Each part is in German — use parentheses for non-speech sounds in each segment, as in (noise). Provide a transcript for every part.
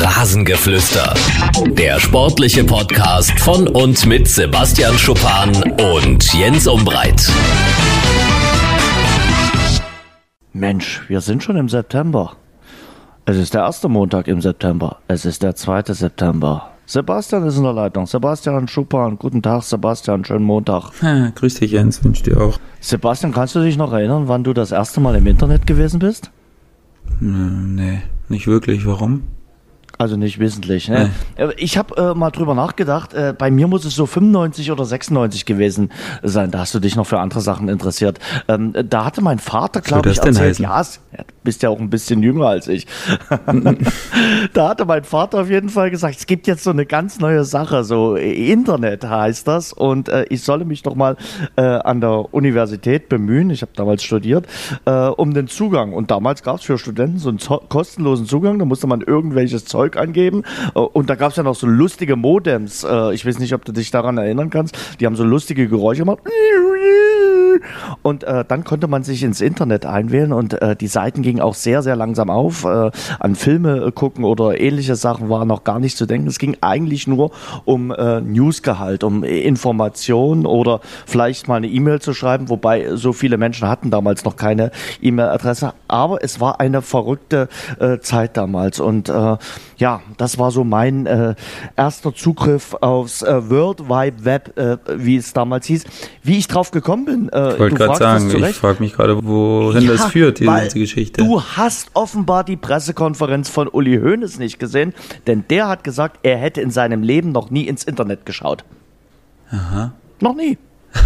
Rasengeflüster. Der sportliche Podcast von und mit Sebastian Schuppan und Jens Umbreit. Mensch, wir sind schon im September. Es ist der erste Montag im September. Es ist der zweite September. Sebastian ist in der Leitung. Sebastian Schuppan. Guten Tag, Sebastian. Schönen Montag. Ha, grüß dich, Jens. Wünsch dir auch. Sebastian, kannst du dich noch erinnern, wann du das erste Mal im Internet gewesen bist? Hm, nee, nicht wirklich. Warum? Also nicht wissentlich. Ne? Ich habe äh, mal drüber nachgedacht. Äh, bei mir muss es so 95 oder 96 gewesen sein. Da hast du dich noch für andere Sachen interessiert. Ähm, da hatte mein Vater, glaube ich, erzählt. Ja, du bist ja auch ein bisschen jünger als ich. (laughs) da hatte mein Vater auf jeden Fall gesagt, es gibt jetzt so eine ganz neue Sache, so Internet heißt das. Und äh, ich solle mich doch mal äh, an der Universität bemühen. Ich habe damals studiert, äh, um den Zugang. Und damals gab es für Studenten so einen kostenlosen Zugang. Da musste man irgendwelches Zeug Zeug angeben. Äh, und da gab es ja noch so lustige Modems. Äh, ich weiß nicht, ob du dich daran erinnern kannst. Die haben so lustige Geräusche gemacht. Und äh, dann konnte man sich ins Internet einwählen und äh, die Seiten gingen auch sehr, sehr langsam auf. Äh, an Filme äh, gucken oder ähnliche Sachen war noch gar nicht zu denken. Es ging eigentlich nur um äh, Newsgehalt, um Informationen oder vielleicht mal eine E-Mail zu schreiben, wobei so viele Menschen hatten damals noch keine E-Mail-Adresse. Aber es war eine verrückte äh, Zeit damals und äh, ja, das war so mein äh, erster Zugriff aufs äh, World Wide Web, äh, wie es damals hieß. Wie ich drauf gekommen bin, äh, ich wollte gerade sagen, ich frage mich gerade, wohin ja, das führt, diese ganze Geschichte. Du hast offenbar die Pressekonferenz von Uli Hoeneß nicht gesehen, denn der hat gesagt, er hätte in seinem Leben noch nie ins Internet geschaut. Aha. Noch nie. (laughs)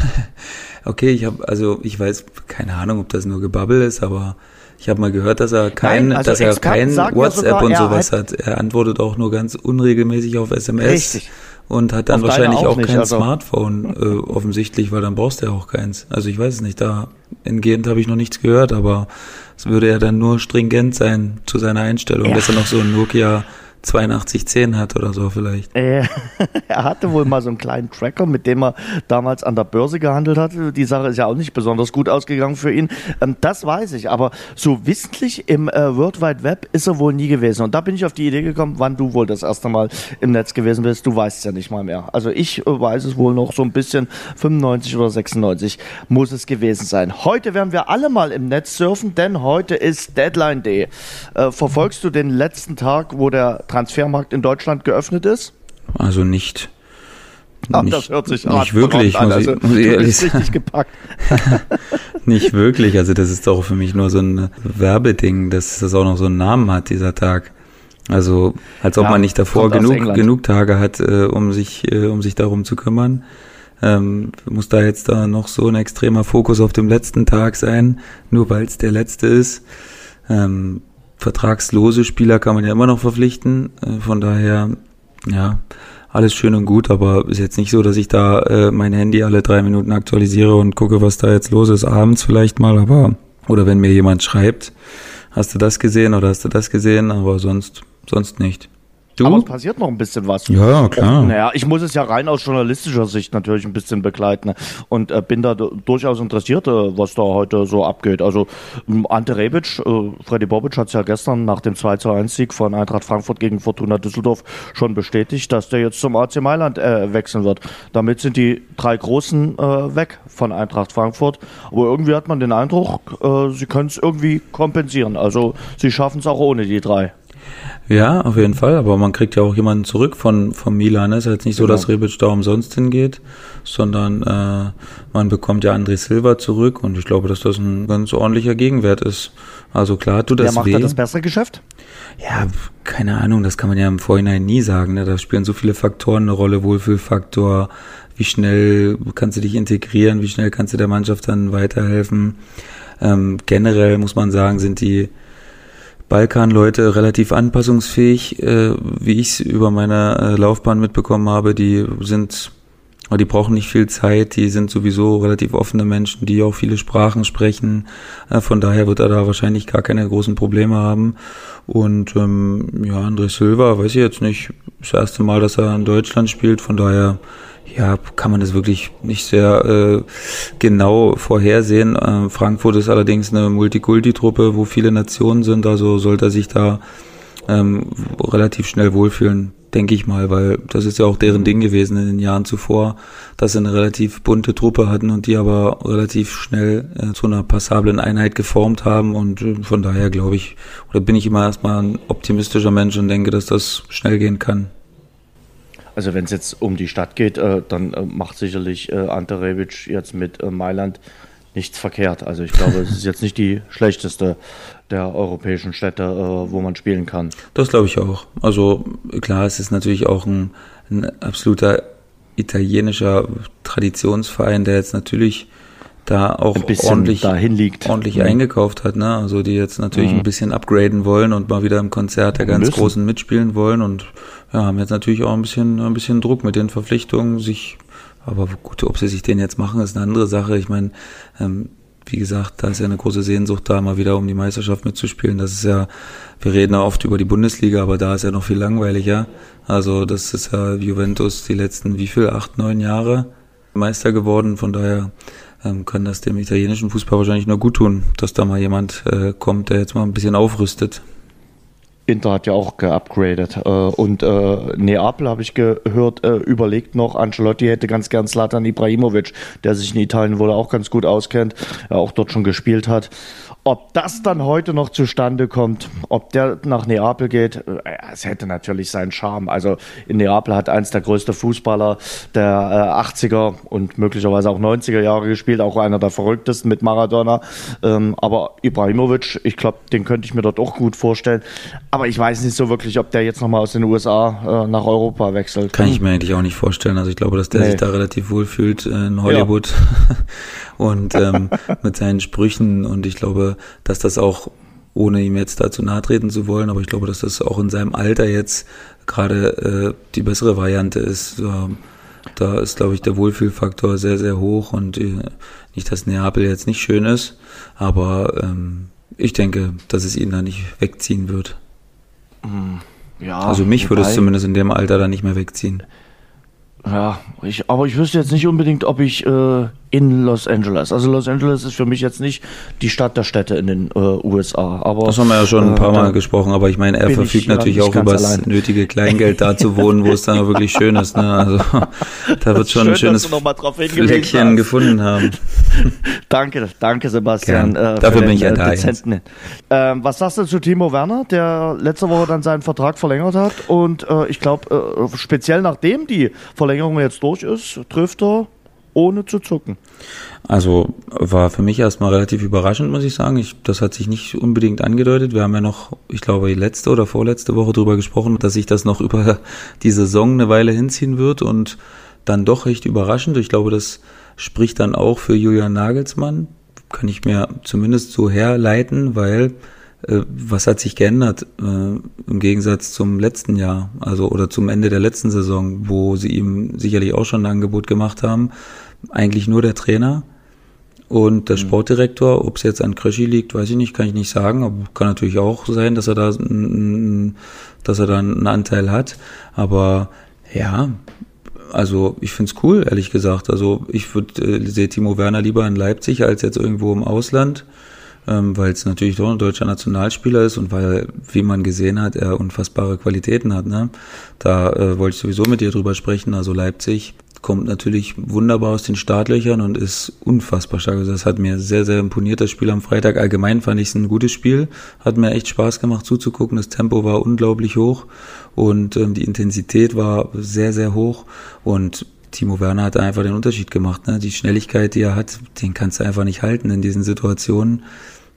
okay, ich habe also ich weiß keine Ahnung, ob das nur Gebabbel ist, aber ich habe mal gehört, dass er kein, Nein, also dass er kein WhatsApp sogar, und sowas hat. Er antwortet auch nur ganz unregelmäßig auf SMS. Richtig. Und hat dann auf wahrscheinlich auch, auch nicht, kein also. Smartphone äh, offensichtlich, weil dann brauchst du ja auch keins. Also ich weiß es nicht, da entgehend habe ich noch nichts gehört, aber es würde ja dann nur stringent sein zu seiner Einstellung, ja. dass er noch so ein Nokia 8210 hat oder so vielleicht. Äh, (laughs) er hatte wohl mal so einen kleinen Tracker, mit dem er damals an der Börse gehandelt hat. Die Sache ist ja auch nicht besonders gut ausgegangen für ihn. Ähm, das weiß ich, aber so wissentlich im äh, World Wide Web ist er wohl nie gewesen. Und da bin ich auf die Idee gekommen, wann du wohl das erste Mal im Netz gewesen bist. Du weißt es ja nicht mal mehr. Also ich äh, weiß es wohl noch so ein bisschen, 95 oder 96 muss es gewesen sein. Heute werden wir alle mal im Netz surfen, denn heute ist Deadline Day. Verfolgst du den letzten Tag, wo der Transfermarkt in Deutschland geöffnet ist? Also nicht. Ach, nicht, das hört sich nicht wirklich, an. Muss ich, also, muss ich ehrlich sagen. richtig gepackt. (laughs) nicht wirklich, also das ist doch für mich nur so ein Werbeding, dass das auch noch so einen Namen hat, dieser Tag. Also als ob ja, man nicht davor genug, genug Tage hat, äh, um sich äh, um sich darum zu kümmern. Ähm, muss da jetzt da noch so ein extremer Fokus auf dem letzten Tag sein, nur weil es der letzte ist. Ähm, vertragslose Spieler kann man ja immer noch verpflichten. Äh, von daher, ja, alles schön und gut, aber ist jetzt nicht so, dass ich da äh, mein Handy alle drei Minuten aktualisiere und gucke, was da jetzt los ist, abends vielleicht mal, aber oder wenn mir jemand schreibt, hast du das gesehen oder hast du das gesehen, aber sonst, sonst nicht. Du? Aber es passiert noch ein bisschen was. Ja, klar. Naja, ich muss es ja rein aus journalistischer Sicht natürlich ein bisschen begleiten und äh, bin da durchaus interessiert, äh, was da heute so abgeht. Also Ante Rebic, äh, Freddy Bobic hat es ja gestern nach dem 2 zu 1 Sieg von Eintracht Frankfurt gegen Fortuna Düsseldorf schon bestätigt, dass der jetzt zum AC Mailand äh, wechseln wird. Damit sind die drei Großen äh, weg von Eintracht Frankfurt. Aber irgendwie hat man den Eindruck, äh, sie können es irgendwie kompensieren. Also sie schaffen es auch ohne die drei. Ja, auf jeden Fall, aber man kriegt ja auch jemanden zurück von, von Milan. Es ist jetzt nicht so, genau. dass Rebic da umsonst hingeht, sondern äh, man bekommt ja André Silva zurück und ich glaube, dass das ein ganz ordentlicher Gegenwert ist. Also klar tut das Wer macht weh. da das bessere Geschäft? Ja, keine Ahnung, das kann man ja im Vorhinein nie sagen. Ne? Da spielen so viele Faktoren eine Rolle, Wohlfühlfaktor, wie schnell kannst du dich integrieren, wie schnell kannst du der Mannschaft dann weiterhelfen. Ähm, generell muss man sagen, sind die Balkanleute relativ anpassungsfähig, äh, wie ich es über meine äh, Laufbahn mitbekommen habe. Die sind, die brauchen nicht viel Zeit, die sind sowieso relativ offene Menschen, die auch viele Sprachen sprechen. Äh, von daher wird er da wahrscheinlich gar keine großen Probleme haben. Und ähm, ja, André Silva, weiß ich jetzt nicht, das erste Mal, dass er in Deutschland spielt, von daher ja, kann man das wirklich nicht sehr äh, genau vorhersehen. Äh, Frankfurt ist allerdings eine Multikulti-Truppe, wo viele Nationen sind, also sollte er sich da ähm, relativ schnell wohlfühlen, denke ich mal, weil das ist ja auch deren Ding gewesen in den Jahren zuvor, dass sie eine relativ bunte Truppe hatten und die aber relativ schnell äh, zu einer passablen Einheit geformt haben und äh, von daher glaube ich, oder bin ich immer erstmal ein optimistischer Mensch und denke, dass das schnell gehen kann. Also wenn es jetzt um die Stadt geht, äh, dann äh, macht sicherlich äh, Ante Rebic jetzt mit äh, Mailand nichts verkehrt. Also ich glaube, (laughs) es ist jetzt nicht die schlechteste der europäischen Städte, äh, wo man spielen kann. Das glaube ich auch. Also klar, es ist natürlich auch ein, ein absoluter italienischer Traditionsverein, der jetzt natürlich da auch ordentlich, dahin liegt. ordentlich ja. eingekauft hat. Ne? Also die jetzt natürlich mhm. ein bisschen upgraden wollen und mal wieder im Konzert der ganz Müssen. Großen mitspielen wollen und ja, haben jetzt natürlich auch ein bisschen, ein bisschen Druck mit den Verpflichtungen, sich aber gut, ob sie sich den jetzt machen, ist eine andere Sache. Ich meine, ähm, wie gesagt, da ist ja eine große Sehnsucht da, mal wieder um die Meisterschaft mitzuspielen. Das ist ja, wir reden ja oft über die Bundesliga, aber da ist ja noch viel langweiliger. Also das ist ja Juventus die letzten, wie viel, acht, neun Jahre Meister geworden. Von daher ähm, kann das dem italienischen Fußball wahrscheinlich nur gut tun, dass da mal jemand äh, kommt, der jetzt mal ein bisschen aufrüstet. Inter hat ja auch geupgradet. Äh, und äh, Neapel, habe ich gehört, äh, überlegt noch, Ancelotti hätte ganz gern Slatan Ibrahimovic, der sich in Italien wohl auch ganz gut auskennt, auch dort schon gespielt hat. Ob das dann heute noch zustande kommt, ob der nach Neapel geht, äh, es hätte natürlich seinen Charme. Also in Neapel hat eins der größten Fußballer der äh, 80er und möglicherweise auch 90er Jahre gespielt, auch einer der verrücktesten mit Maradona. Ähm, aber Ibrahimovic, ich glaube, den könnte ich mir dort auch gut vorstellen. Aber ich weiß nicht so wirklich, ob der jetzt nochmal aus den USA äh, nach Europa wechselt. Kann ich mir eigentlich auch nicht vorstellen. Also ich glaube, dass der nee. sich da relativ wohl fühlt äh, in Hollywood. Ja. (laughs) und ähm, mit seinen Sprüchen. Und ich glaube, dass das auch, ohne ihm jetzt dazu nahe treten zu wollen, aber ich glaube, dass das auch in seinem Alter jetzt gerade äh, die bessere Variante ist. Ähm, da ist, glaube ich, der Wohlfühlfaktor sehr, sehr hoch und äh, nicht, dass Neapel jetzt nicht schön ist, aber ähm, ich denke, dass es ihn da nicht wegziehen wird. Hm, ja, also mich würde es zumindest in dem Alter da nicht mehr wegziehen. Ja, ich, aber ich wüsste jetzt nicht unbedingt, ob ich äh, in Los Angeles. Also Los Angeles ist für mich jetzt nicht die Stadt der Städte in den äh, USA. Aber das haben wir ja schon ein paar äh, Mal gesprochen. Aber ich meine, er verfügt natürlich auch über das nötige Kleingeld, da zu wohnen, wo es dann auch wirklich schön ist. Ne? Also (laughs) da wird schon schön, ein schönes Fleckchen gefunden haben. (laughs) danke, danke Sebastian. Äh, Dafür bin ich ja da. Ähm, was sagst du zu Timo Werner, der letzte Woche dann seinen Vertrag verlängert hat und äh, ich glaube äh, speziell nachdem die Verlängerung jetzt durch ist, trifft er ohne zu zucken. Also war für mich erstmal relativ überraschend, muss ich sagen. Ich, das hat sich nicht unbedingt angedeutet. Wir haben ja noch, ich glaube, letzte oder vorletzte Woche darüber gesprochen, dass sich das noch über die Saison eine Weile hinziehen wird und dann doch recht überraschend. Ich glaube, das spricht dann auch für Julian Nagelsmann. Kann ich mir zumindest so herleiten, weil was hat sich geändert äh, im Gegensatz zum letzten Jahr, also oder zum Ende der letzten Saison, wo sie ihm sicherlich auch schon ein Angebot gemacht haben? Eigentlich nur der Trainer und der mhm. Sportdirektor. Ob es jetzt an Krischi liegt, weiß ich nicht, kann ich nicht sagen. Aber kann natürlich auch sein, dass er da, dass er da einen Anteil hat. Aber ja, also ich find's cool, ehrlich gesagt. Also ich würde äh, sehe Timo Werner lieber in Leipzig als jetzt irgendwo im Ausland ähm, weil es natürlich doch ein deutscher Nationalspieler ist und weil, wie man gesehen hat, er unfassbare Qualitäten hat. Ne? Da äh, wollte ich sowieso mit dir drüber sprechen. Also Leipzig kommt natürlich wunderbar aus den Startlöchern und ist unfassbar stark. Also das hat mir sehr, sehr imponiert, das Spiel am Freitag. Allgemein fand ich es ein gutes Spiel. Hat mir echt Spaß gemacht zuzugucken. Das Tempo war unglaublich hoch und ähm, die Intensität war sehr, sehr hoch. Und Timo Werner hat einfach den Unterschied gemacht. Ne? Die Schnelligkeit, die er hat, den kannst du einfach nicht halten in diesen Situationen.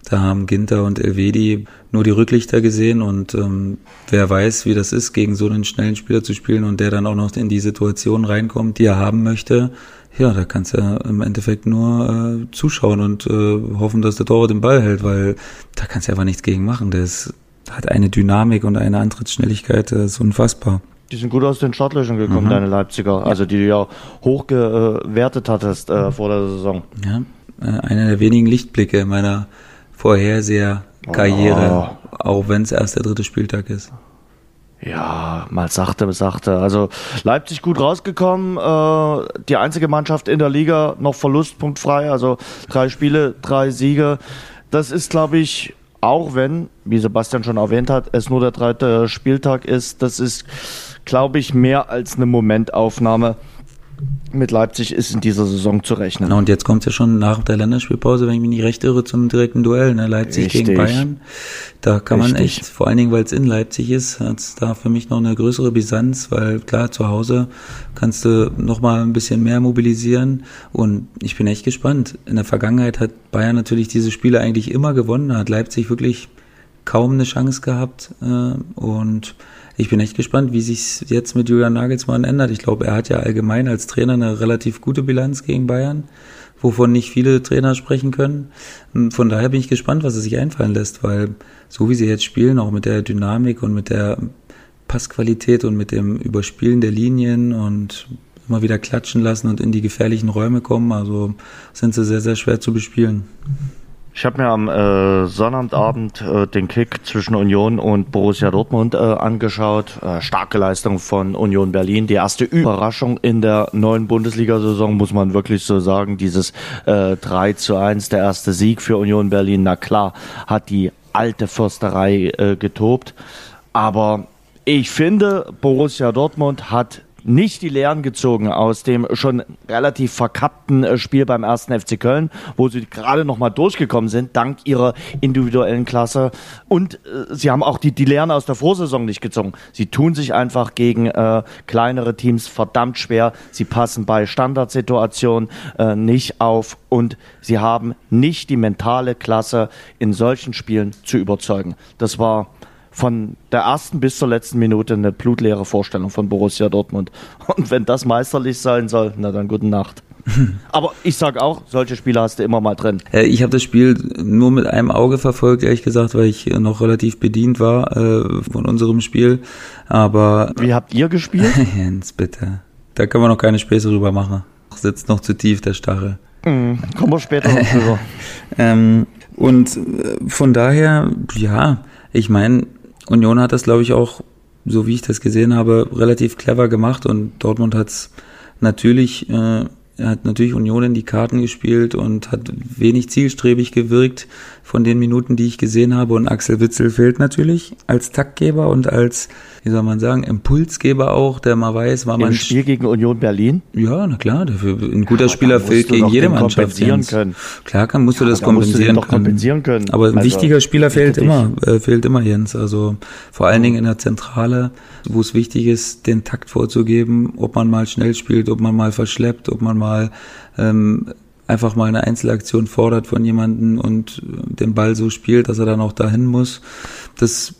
Da haben Ginter und Elvedi nur die Rücklichter gesehen und ähm, wer weiß, wie das ist, gegen so einen schnellen Spieler zu spielen und der dann auch noch in die Situation reinkommt, die er haben möchte. Ja, da kannst du im Endeffekt nur äh, zuschauen und äh, hoffen, dass der Torwart den Ball hält, weil da kannst du einfach nichts gegen machen. Der ist, hat eine Dynamik und eine Antrittsschnelligkeit, das ist unfassbar. Die sind gut aus den Startlöchern gekommen, mhm. deine Leipziger. Also die du ja hoch gewertet hattest äh, vor der Saison. Ja, äh, einer der wenigen Lichtblicke meiner Vorherseher-Karriere, oh. auch wenn es erst der dritte Spieltag ist. Ja, mal sachte, sachte. Also Leipzig gut rausgekommen. Äh, die einzige Mannschaft in der Liga noch verlustpunktfrei. Also drei Spiele, drei Siege. Das ist, glaube ich, auch wenn, wie Sebastian schon erwähnt hat, es nur der dritte Spieltag ist, das ist, glaube ich, mehr als eine Momentaufnahme mit Leipzig ist in dieser Saison zu rechnen. Na und jetzt kommt es ja schon nach der Länderspielpause, wenn ich mich nicht recht irre, zum direkten Duell, ne? Leipzig Richtig. gegen Bayern. Da kann Richtig. man echt, vor allen Dingen, weil es in Leipzig ist, hat es da für mich noch eine größere Brisanz, weil klar, zu Hause kannst du noch mal ein bisschen mehr mobilisieren und ich bin echt gespannt. In der Vergangenheit hat Bayern natürlich diese Spiele eigentlich immer gewonnen, da hat Leipzig wirklich kaum eine Chance gehabt äh, und ich bin echt gespannt, wie sich jetzt mit Julian Nagelsmann ändert. Ich glaube, er hat ja allgemein als Trainer eine relativ gute Bilanz gegen Bayern, wovon nicht viele Trainer sprechen können. Hm, von daher bin ich gespannt, was er sich einfallen lässt, weil so wie sie jetzt spielen, auch mit der Dynamik und mit der Passqualität und mit dem Überspielen der Linien und immer wieder klatschen lassen und in die gefährlichen Räume kommen, also sind sie sehr, sehr schwer zu bespielen. Ich habe mir am äh, Sonnabendabend äh, den Kick zwischen Union und Borussia Dortmund äh, angeschaut. Äh, starke Leistung von Union Berlin. Die erste Überraschung in der neuen Bundesliga-Saison, muss man wirklich so sagen. Dieses äh, 3 zu 1, der erste Sieg für Union Berlin. Na klar, hat die alte Försterei äh, getobt. Aber ich finde, Borussia Dortmund hat nicht die Lehren gezogen aus dem schon relativ verkappten äh, Spiel beim ersten FC Köln, wo sie gerade noch mal durchgekommen sind, dank ihrer individuellen Klasse. Und äh, sie haben auch die, die Lehren aus der Vorsaison nicht gezogen. Sie tun sich einfach gegen äh, kleinere Teams verdammt schwer. Sie passen bei Standardsituationen äh, nicht auf und sie haben nicht die mentale Klasse, in solchen Spielen zu überzeugen. Das war von der ersten bis zur letzten Minute eine blutleere Vorstellung von Borussia Dortmund. (laughs) Und wenn das meisterlich sein soll, na dann gute Nacht. (laughs) Aber ich sage auch, solche Spiele hast du immer mal drin. Ich habe das Spiel nur mit einem Auge verfolgt, ehrlich gesagt, weil ich noch relativ bedient war äh, von unserem Spiel. Aber wie habt ihr gespielt? (laughs) Jens, bitte. Da können wir noch keine Späße drüber machen. Sitzt noch zu tief der Stachel. Mhm, kommen wir später noch drüber. ähm, und äh, von daher, ja, ich meine, Union hat das, glaube ich, auch, so wie ich das gesehen habe, relativ clever gemacht und Dortmund hat es natürlich äh, hat natürlich Union in die Karten gespielt und hat wenig zielstrebig gewirkt von den Minuten, die ich gesehen habe. Und Axel Witzel fehlt natürlich als Taktgeber und als, wie soll man sagen, Impulsgeber auch, der mal weiß, war man. Im Spiel gegen Union Berlin? Ja, na klar, dafür, ein guter ja, Spieler fehlt gegen jede Mannschaft. Können. Klar kann, musst ja, du das kompensieren, können. kompensieren, können. Aber ein also, wichtiger Spieler fehlt immer, äh, fehlt immer, Jens. Also vor allen Dingen in der Zentrale wo es wichtig ist, den Takt vorzugeben, ob man mal schnell spielt, ob man mal verschleppt, ob man mal ähm, einfach mal eine Einzelaktion fordert von jemanden und den Ball so spielt, dass er dann auch dahin muss. Das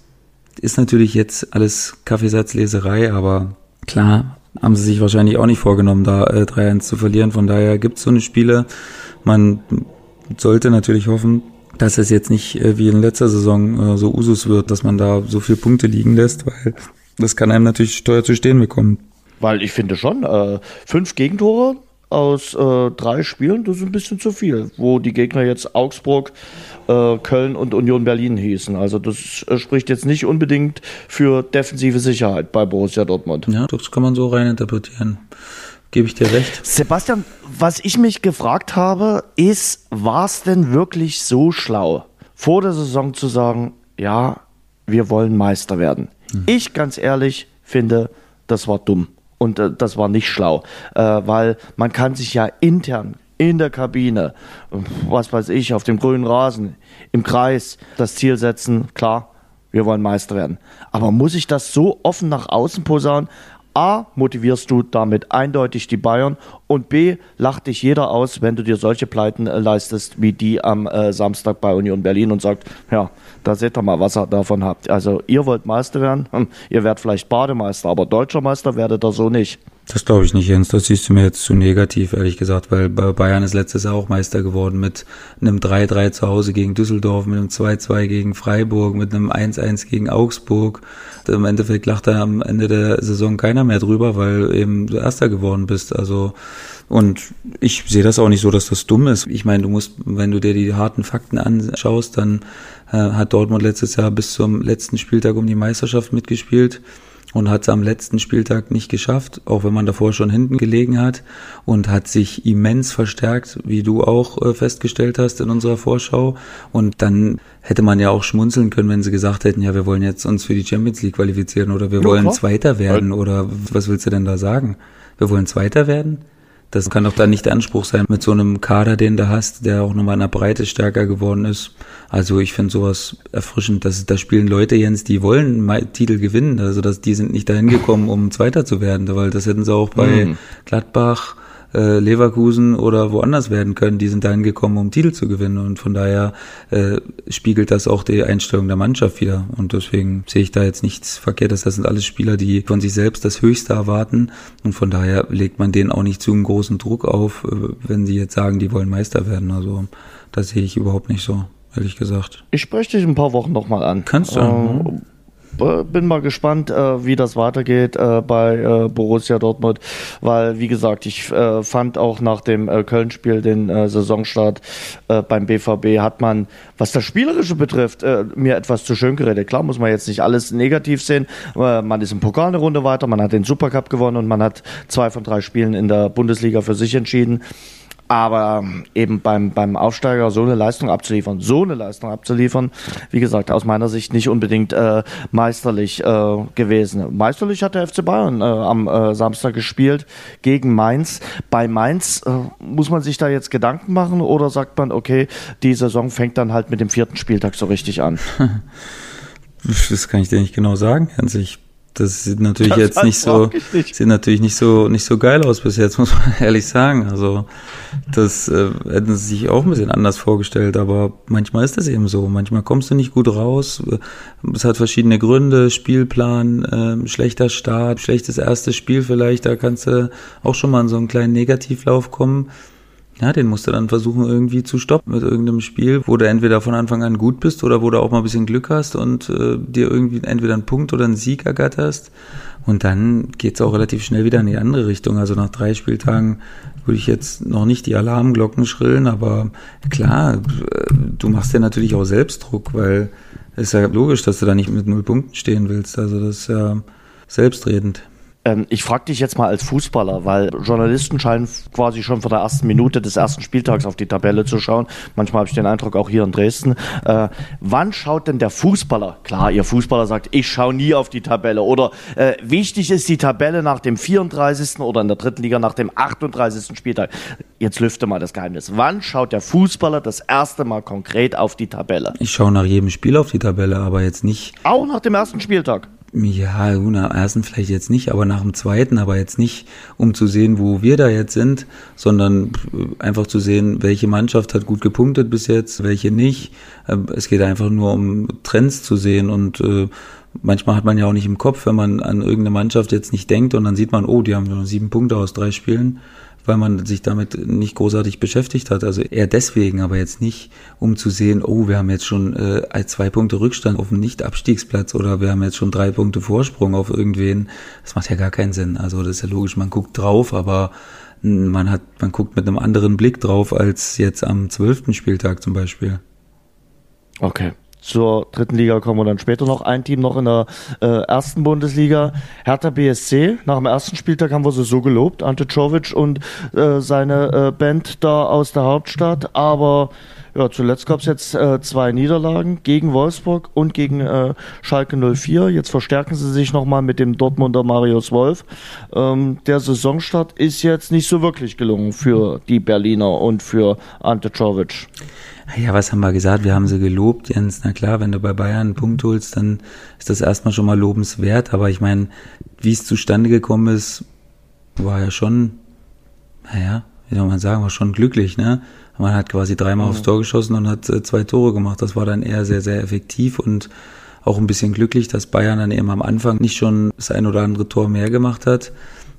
ist natürlich jetzt alles Kaffeesatzleserei, aber klar haben sie sich wahrscheinlich auch nicht vorgenommen, da äh, 3-1 zu verlieren. Von daher gibt es so eine Spiele. Man sollte natürlich hoffen, dass es jetzt nicht äh, wie in letzter Saison äh, so Usus wird, dass man da so viele Punkte liegen lässt, weil das kann einem natürlich teuer zu stehen bekommen. Weil ich finde schon, äh, fünf Gegentore aus äh, drei Spielen, das ist ein bisschen zu viel, wo die Gegner jetzt Augsburg, äh, Köln und Union Berlin hießen. Also das äh, spricht jetzt nicht unbedingt für defensive Sicherheit bei Borussia Dortmund. Ja, das kann man so reininterpretieren. Gebe ich dir recht. Sebastian, was ich mich gefragt habe, ist, war es denn wirklich so schlau, vor der Saison zu sagen, ja, wir wollen Meister werden? Mhm. Ich ganz ehrlich finde, das war dumm und äh, das war nicht schlau, äh, weil man kann sich ja intern in der Kabine, was weiß ich, auf dem grünen Rasen, im Kreis das Ziel setzen, klar, wir wollen Meister werden. Aber muss ich das so offen nach außen posaunen? A, motivierst du damit eindeutig die Bayern und B, lacht dich jeder aus, wenn du dir solche Pleiten äh, leistest wie die am äh, Samstag bei Union Berlin und sagt, ja, da seht ihr mal, was ihr davon habt. Also ihr wollt Meister werden, hm, ihr werdet vielleicht Bademeister, aber deutscher Meister werdet ihr so nicht. Das glaube ich nicht, Jens. Das siehst du mir jetzt zu negativ, ehrlich gesagt, weil Bayern ist letztes Jahr auch Meister geworden mit einem 3-3 zu Hause gegen Düsseldorf, mit einem 2-2 gegen Freiburg, mit einem 1-1 gegen Augsburg. Im Endeffekt lacht da am Ende der Saison keiner mehr drüber, weil eben du Erster geworden bist. Also und ich sehe das auch nicht so, dass das dumm ist. Ich meine, du musst, wenn du dir die harten Fakten anschaust, dann äh, hat Dortmund letztes Jahr bis zum letzten Spieltag um die Meisterschaft mitgespielt und hat es am letzten Spieltag nicht geschafft, auch wenn man davor schon hinten gelegen hat und hat sich immens verstärkt, wie du auch äh, festgestellt hast in unserer Vorschau. Und dann hätte man ja auch schmunzeln können, wenn sie gesagt hätten, ja, wir wollen jetzt uns für die Champions League qualifizieren oder wir ja, wollen klar. Zweiter werden oder was willst du denn da sagen? Wir wollen Zweiter werden? Das kann doch dann nicht der Anspruch sein mit so einem Kader, den du hast, der auch nochmal in der Breite stärker geworden ist. Also ich finde sowas erfrischend, dass da spielen Leute, Jens, die wollen Titel gewinnen. Also dass die sind nicht dahin gekommen, um Zweiter zu werden, weil das hätten sie auch bei mhm. Gladbach äh, Leverkusen oder woanders werden können. Die sind dahin gekommen, um Titel zu gewinnen. Und von daher äh, spiegelt das auch die Einstellung der Mannschaft wieder. Und deswegen sehe ich da jetzt nichts Verkehrtes. Das sind alles Spieler, die von sich selbst das Höchste erwarten. Und von daher legt man denen auch nicht zu einen großen Druck auf, äh, wenn sie jetzt sagen, die wollen Meister werden. Also das sehe ich überhaupt nicht so, ehrlich gesagt. Ich spreche dich ein paar Wochen nochmal an. Kannst du. Ähm, bin mal gespannt, äh, wie das weitergeht äh, bei äh, Borussia Dortmund, weil wie gesagt, ich äh, fand auch nach dem äh, Köln-Spiel den äh, Saisonstart äh, beim BVB hat man, was das Spielerische betrifft, äh, mir etwas zu schön geredet. Klar muss man jetzt nicht alles negativ sehen. Äh, man ist im Pokal eine Runde weiter, man hat den Supercup gewonnen und man hat zwei von drei Spielen in der Bundesliga für sich entschieden. Aber eben beim, beim Aufsteiger so eine Leistung abzuliefern, so eine Leistung abzuliefern, wie gesagt, aus meiner Sicht nicht unbedingt äh, meisterlich äh, gewesen. Meisterlich hat der FC Bayern äh, am äh, Samstag gespielt gegen Mainz. Bei Mainz äh, muss man sich da jetzt Gedanken machen oder sagt man, okay, die Saison fängt dann halt mit dem vierten Spieltag so richtig an? (laughs) Das kann ich dir nicht genau sagen, Hans. Ich das sieht natürlich das jetzt nicht so, nicht. sieht natürlich nicht so, nicht so geil aus bis jetzt, (laughs) muss man ehrlich sagen. Also, das äh, hätten sie sich auch ein bisschen anders vorgestellt, aber manchmal ist das eben so. Manchmal kommst du nicht gut raus. Es hat verschiedene Gründe, Spielplan, äh, schlechter Start, schlechtes erstes Spiel vielleicht, da kannst du auch schon mal in so einen kleinen Negativlauf kommen. Ja, den musst du dann versuchen irgendwie zu stoppen mit irgendeinem Spiel, wo du entweder von Anfang an gut bist oder wo du auch mal ein bisschen Glück hast und äh, dir irgendwie entweder einen Punkt oder einen Sieg ergatterst. Und dann geht's auch relativ schnell wieder in die andere Richtung. Also nach drei Spieltagen würde ich jetzt noch nicht die Alarmglocken schrillen, aber klar, äh, du machst dir natürlich auch Selbstdruck, weil es ist ja logisch, dass du da nicht mit null Punkten stehen willst. Also das ist ja selbstredend. Ähm, ich frage dich jetzt mal als Fußballer, weil Journalisten scheinen quasi schon vor der ersten Minute des ersten Spieltags auf die Tabelle zu schauen. Manchmal habe ich den Eindruck auch hier in Dresden. Äh, wann schaut denn der Fußballer? Klar, ihr Fußballer sagt, ich schaue nie auf die Tabelle. Oder äh, wichtig ist die Tabelle nach dem 34. oder in der dritten Liga nach dem 38. Spieltag. Jetzt lüfte mal das Geheimnis. Wann schaut der Fußballer das erste Mal konkret auf die Tabelle? Ich schaue nach jedem Spiel auf die Tabelle, aber jetzt nicht. Auch nach dem ersten Spieltag? Ja, nach dem ersten vielleicht jetzt nicht, aber nach dem zweiten, aber jetzt nicht, um zu sehen, wo wir da jetzt sind, sondern einfach zu sehen, welche Mannschaft hat gut gepunktet bis jetzt, welche nicht. Ähm, es geht einfach nur um Trends zu sehen und äh, manchmal hat man ja auch nicht im Kopf, wenn man an irgendeine Mannschaft jetzt nicht denkt und dann sieht man, oh, die haben nur sieben Punkte aus drei Spielen weil man sich damit nicht großartig beschäftigt hat. Also eher deswegen, aber jetzt nicht, um zu sehen, oh, wir haben jetzt schon äh, zwei Punkte Rückstand auf dem Nicht-Abstiegsplatz oder wir haben jetzt schon drei Punkte Vorsprung auf irgendwen. Das macht ja gar keinen Sinn. Also das ist ja logisch, man guckt drauf, aber man hat, man guckt mit einem anderen Blick drauf als jetzt am zwölften Spieltag zum Beispiel. Okay. Zur dritten Liga kommen wir dann später noch. Ein Team noch in der äh, ersten Bundesliga. Hertha BSC. Nach dem ersten Spieltag haben wir sie so gelobt. Ante Czovic und äh, seine äh, Band da aus der Hauptstadt. Aber ja, zuletzt gab es jetzt äh, zwei Niederlagen gegen Wolfsburg und gegen äh, Schalke 04. Jetzt verstärken sie sich nochmal mit dem Dortmunder Marius Wolf. Ähm, der Saisonstart ist jetzt nicht so wirklich gelungen für die Berliner und für Ante Czovic. Ja, was haben wir gesagt? Wir haben sie gelobt, Jens. Na klar, wenn du bei Bayern einen Punkt holst, dann ist das erstmal schon mal lobenswert. Aber ich meine, wie es zustande gekommen ist, war ja schon, naja, wie soll man sagen, war schon glücklich, ne? Man hat quasi dreimal mhm. aufs Tor geschossen und hat äh, zwei Tore gemacht. Das war dann eher sehr, sehr effektiv und auch ein bisschen glücklich, dass Bayern dann eben am Anfang nicht schon das ein oder andere Tor mehr gemacht hat.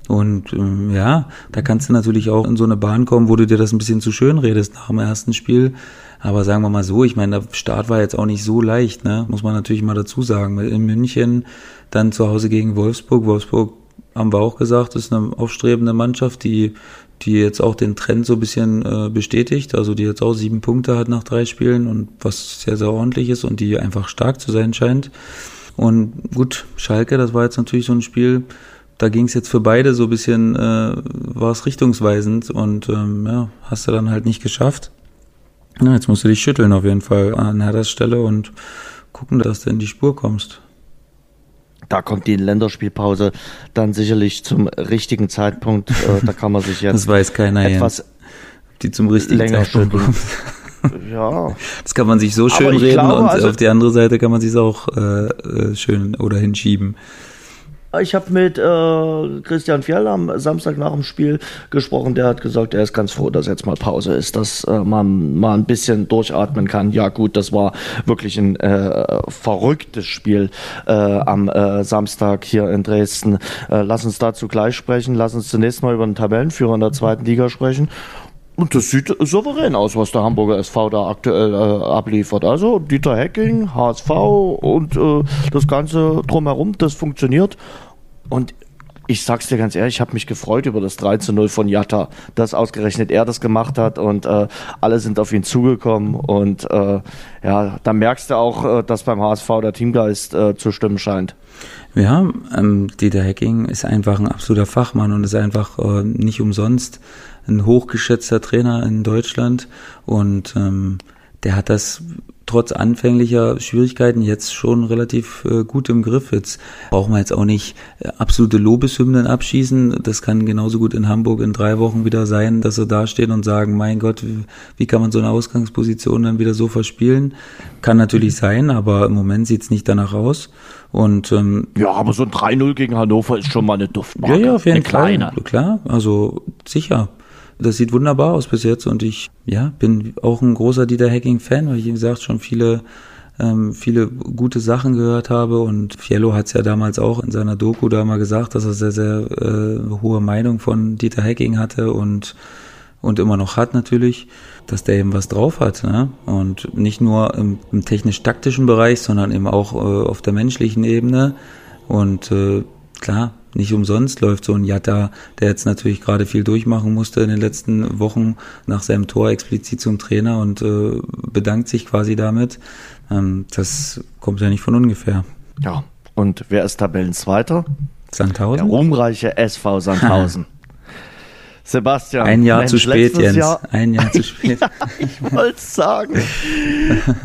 Und ähm, ja, da kannst du natürlich auch in so eine Bahn kommen, wo du dir das ein bisschen zu schön redest nach dem ersten Spiel. Aber sagen wir mal so, ich meine, der Start war jetzt auch nicht so leicht, ne? muss man natürlich mal dazu sagen. In München, dann zu Hause gegen Wolfsburg. Wolfsburg haben wir auch gesagt, ist eine aufstrebende Mannschaft, die, die jetzt auch den Trend so ein bisschen äh, bestätigt, also die jetzt auch sieben Punkte hat nach drei Spielen und was sehr, sehr ordentlich ist und die einfach stark zu sein scheint. Und gut, Schalke, das war jetzt natürlich so ein Spiel, da ging es jetzt für beide so ein bisschen, äh, war es richtungsweisend und ähm, ja, hast du dann halt nicht geschafft. Ja, jetzt musst du dich schütteln auf jeden Fall an Herders Stelle und gucken, dass du in die Spur kommst. Da kommt die Länderspielpause dann sicherlich zum richtigen Zeitpunkt. Äh, da kann man sich (laughs) jetzt das weiß keiner etwas jetzt, die zum richtigen länger Zeitpunkt kommt. (laughs) Ja. Das kann man sich so schön reden glaube, und also auf die andere Seite kann man sich auch äh, äh schön oder hinschieben. Ich habe mit äh, Christian Fjell am Samstag nach dem Spiel gesprochen. Der hat gesagt, er ist ganz froh, dass jetzt mal Pause ist, dass äh, man mal ein bisschen durchatmen kann. Ja gut, das war wirklich ein äh, verrücktes Spiel äh, am äh, Samstag hier in Dresden. Äh, lass uns dazu gleich sprechen. Lass uns zunächst mal über den Tabellenführer in der zweiten Liga sprechen. Und das sieht souverän aus, was der Hamburger SV da aktuell äh, abliefert. Also Dieter Hecking, HSV und äh, das Ganze drumherum, das funktioniert. Und ich sag's dir ganz ehrlich, ich habe mich gefreut über das 3 zu 0 von Jatta, dass ausgerechnet er das gemacht hat und äh, alle sind auf ihn zugekommen und äh, ja, da merkst du auch, äh, dass beim HSV der Teamgeist äh, zu stimmen scheint. Ja, ähm, Dieter Hecking ist einfach ein absoluter Fachmann und ist einfach äh, nicht umsonst ein hochgeschätzter Trainer in Deutschland und ähm, der hat das trotz anfänglicher Schwierigkeiten jetzt schon relativ äh, gut im Griff. Jetzt brauchen wir jetzt auch nicht äh, absolute Lobeshymnen abschießen. Das kann genauso gut in Hamburg in drei Wochen wieder sein, dass sie dastehen und sagen, mein Gott, wie, wie kann man so eine Ausgangsposition dann wieder so verspielen? Kann natürlich sein, aber im Moment sieht's nicht danach aus. Und ähm, ja, aber so ein 3-0 gegen Hannover ist schon mal eine Duftmarke. Ja, ja, auf jeden eine Fall. Kleine. Klar, also sicher. Das sieht wunderbar aus bis jetzt und ich ja, bin auch ein großer Dieter Hacking-Fan, weil ich, wie gesagt, schon viele ähm, viele gute Sachen gehört habe und Fiello hat es ja damals auch in seiner Doku da mal gesagt, dass er sehr, sehr äh, hohe Meinung von Dieter Hacking hatte und und immer noch hat natürlich, dass der eben was drauf hat. Ne? Und nicht nur im, im technisch-taktischen Bereich, sondern eben auch äh, auf der menschlichen Ebene. Und äh, klar, nicht umsonst läuft so ein Jatta, der jetzt natürlich gerade viel durchmachen musste in den letzten Wochen nach seinem Tor explizit zum Trainer und äh, bedankt sich quasi damit. Ähm, das kommt ja nicht von ungefähr. Ja, und wer ist Tabellenzweiter? Sandhausen? Der ruhmreiche SV Sandhausen. (laughs) Sebastian. Ein Jahr Mensch, zu spät, Jens. Jahr, ein Jahr zu (laughs) spät. ja, ich wollte sagen,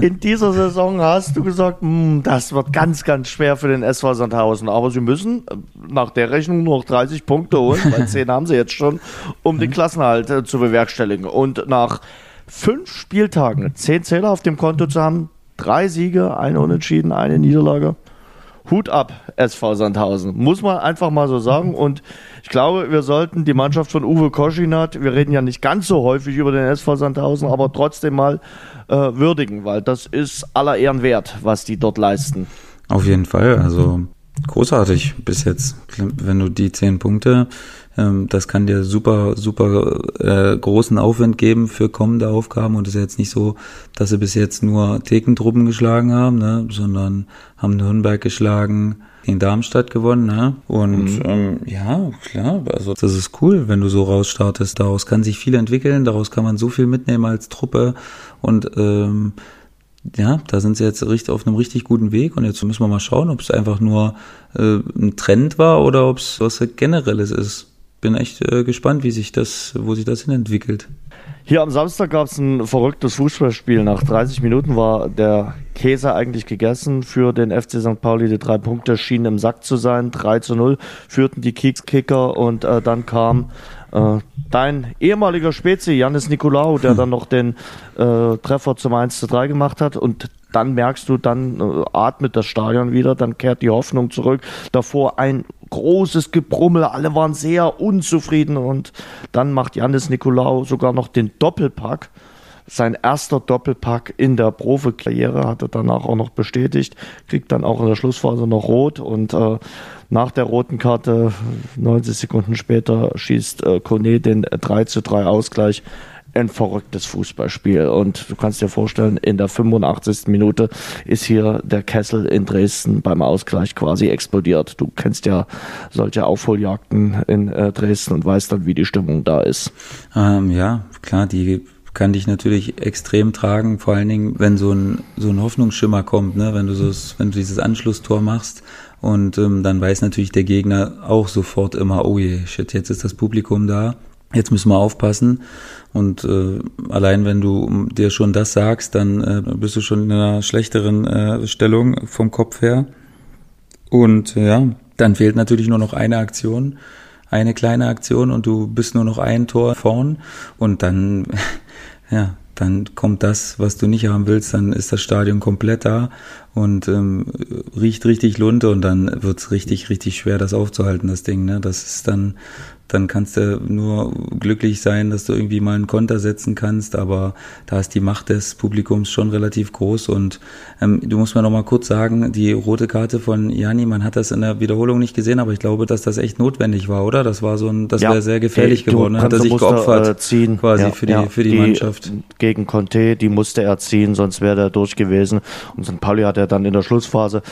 in dieser Saison hast du gesagt, hm, das wird ganz, ganz schwer für den SV Sandhausen. Aber sie müssen äh, nach der Rechnung nur noch 30 Punkte holen, weil 10 haben sie jetzt schon, um den mhm. Klassenhalt äh, zu bewerkstelligen. Und nach fünf Spieltagen, zehn Zähler auf dem Konto zu haben, drei Siege, eine Unentschieden, eine Niederlage. Hut ab, SV Sandhausen. Muss man einfach mal so sagen. Und ich glaube, wir sollten die Mannschaft von Uwe Koschinat, wir reden ja nicht ganz so häufig über den SV Sandhausen, aber trotzdem mal äh, würdigen, weil das ist aller Ehren wert, was die dort leisten. Auf jeden Fall. Also großartig bis jetzt. Wenn du die zehn Punkte ähm, das kann dir super, super äh, großen Aufwand geben für kommende Aufgaben. Und es ist jetzt nicht so, dass sie bis jetzt nur Thekentruppen geschlagen haben, ne, sondern haben Nürnberg geschlagen, in Darmstadt gewonnen, ne? Und mhm. ähm, ja, klar, also das ist cool, wenn du so rausstartest. Daraus kann sich viel entwickeln, daraus kann man so viel mitnehmen als Truppe und ähm, ja, da sind sie jetzt richtig auf einem richtig guten Weg und jetzt müssen wir mal schauen, ob es einfach nur äh, ein Trend war oder ob es was Generelles ist bin echt äh, gespannt, wie sich das, wo sich das hin entwickelt. Hier am Samstag gab es ein verrücktes Fußballspiel. Nach 30 Minuten war der Käse eigentlich gegessen für den FC St. Pauli. Die drei Punkte schienen im Sack zu sein. 3 zu 0 führten die Kickskicker und äh, dann kam äh, dein ehemaliger Spezi, Janis Nikolaou, der dann noch den äh, Treffer zum 1 zu 3 gemacht hat und dann merkst du, dann äh, atmet das Stadion wieder, dann kehrt die Hoffnung zurück. Davor ein großes Gebrummel, alle waren sehr unzufrieden und dann macht Janis Nikolaou sogar noch den Doppelpack. Sein erster Doppelpack in der Profikarriere hat er danach auch noch bestätigt, kriegt dann auch in der Schlussphase noch rot und äh, nach der roten Karte, 90 Sekunden später, schießt äh, Kone den 3 zu 3 Ausgleich ein verrücktes Fußballspiel. Und du kannst dir vorstellen, in der 85. Minute ist hier der Kessel in Dresden beim Ausgleich quasi explodiert. Du kennst ja solche Aufholjagden in äh, Dresden und weißt dann, wie die Stimmung da ist. Ähm, ja, klar, die kann dich natürlich extrem tragen, vor allen Dingen, wenn so ein, so ein Hoffnungsschimmer kommt, ne? wenn du so, wenn du dieses Anschlusstor machst und ähm, dann weiß natürlich der Gegner auch sofort immer, oh je, shit, jetzt ist das Publikum da, jetzt müssen wir aufpassen. Und äh, allein wenn du dir schon das sagst, dann äh, bist du schon in einer schlechteren äh, Stellung vom Kopf her. Und ja, dann fehlt natürlich nur noch eine Aktion, eine kleine Aktion und du bist nur noch ein Tor vorn und dann, (laughs) ja, dann kommt das, was du nicht haben willst, dann ist das Stadion komplett da und ähm, riecht richtig Lunte und dann wird's richtig, richtig schwer, das aufzuhalten, das Ding. Ne? Das ist dann dann kannst du nur glücklich sein, dass du irgendwie mal einen Konter setzen kannst, aber da ist die Macht des Publikums schon relativ groß und ähm, du musst mir noch mal kurz sagen, die rote Karte von Jani, man hat das in der Wiederholung nicht gesehen, aber ich glaube, dass das echt notwendig war, oder? Das war so ein, das ja, wäre sehr gefährlich geworden, hat er sich geopfert, äh, ziehen. quasi ja, für die, ja, für die, die, Mannschaft. Gegen Conte, die musste er ziehen, sonst wäre er durch gewesen und St. Pauli hat er dann in der Schlussphase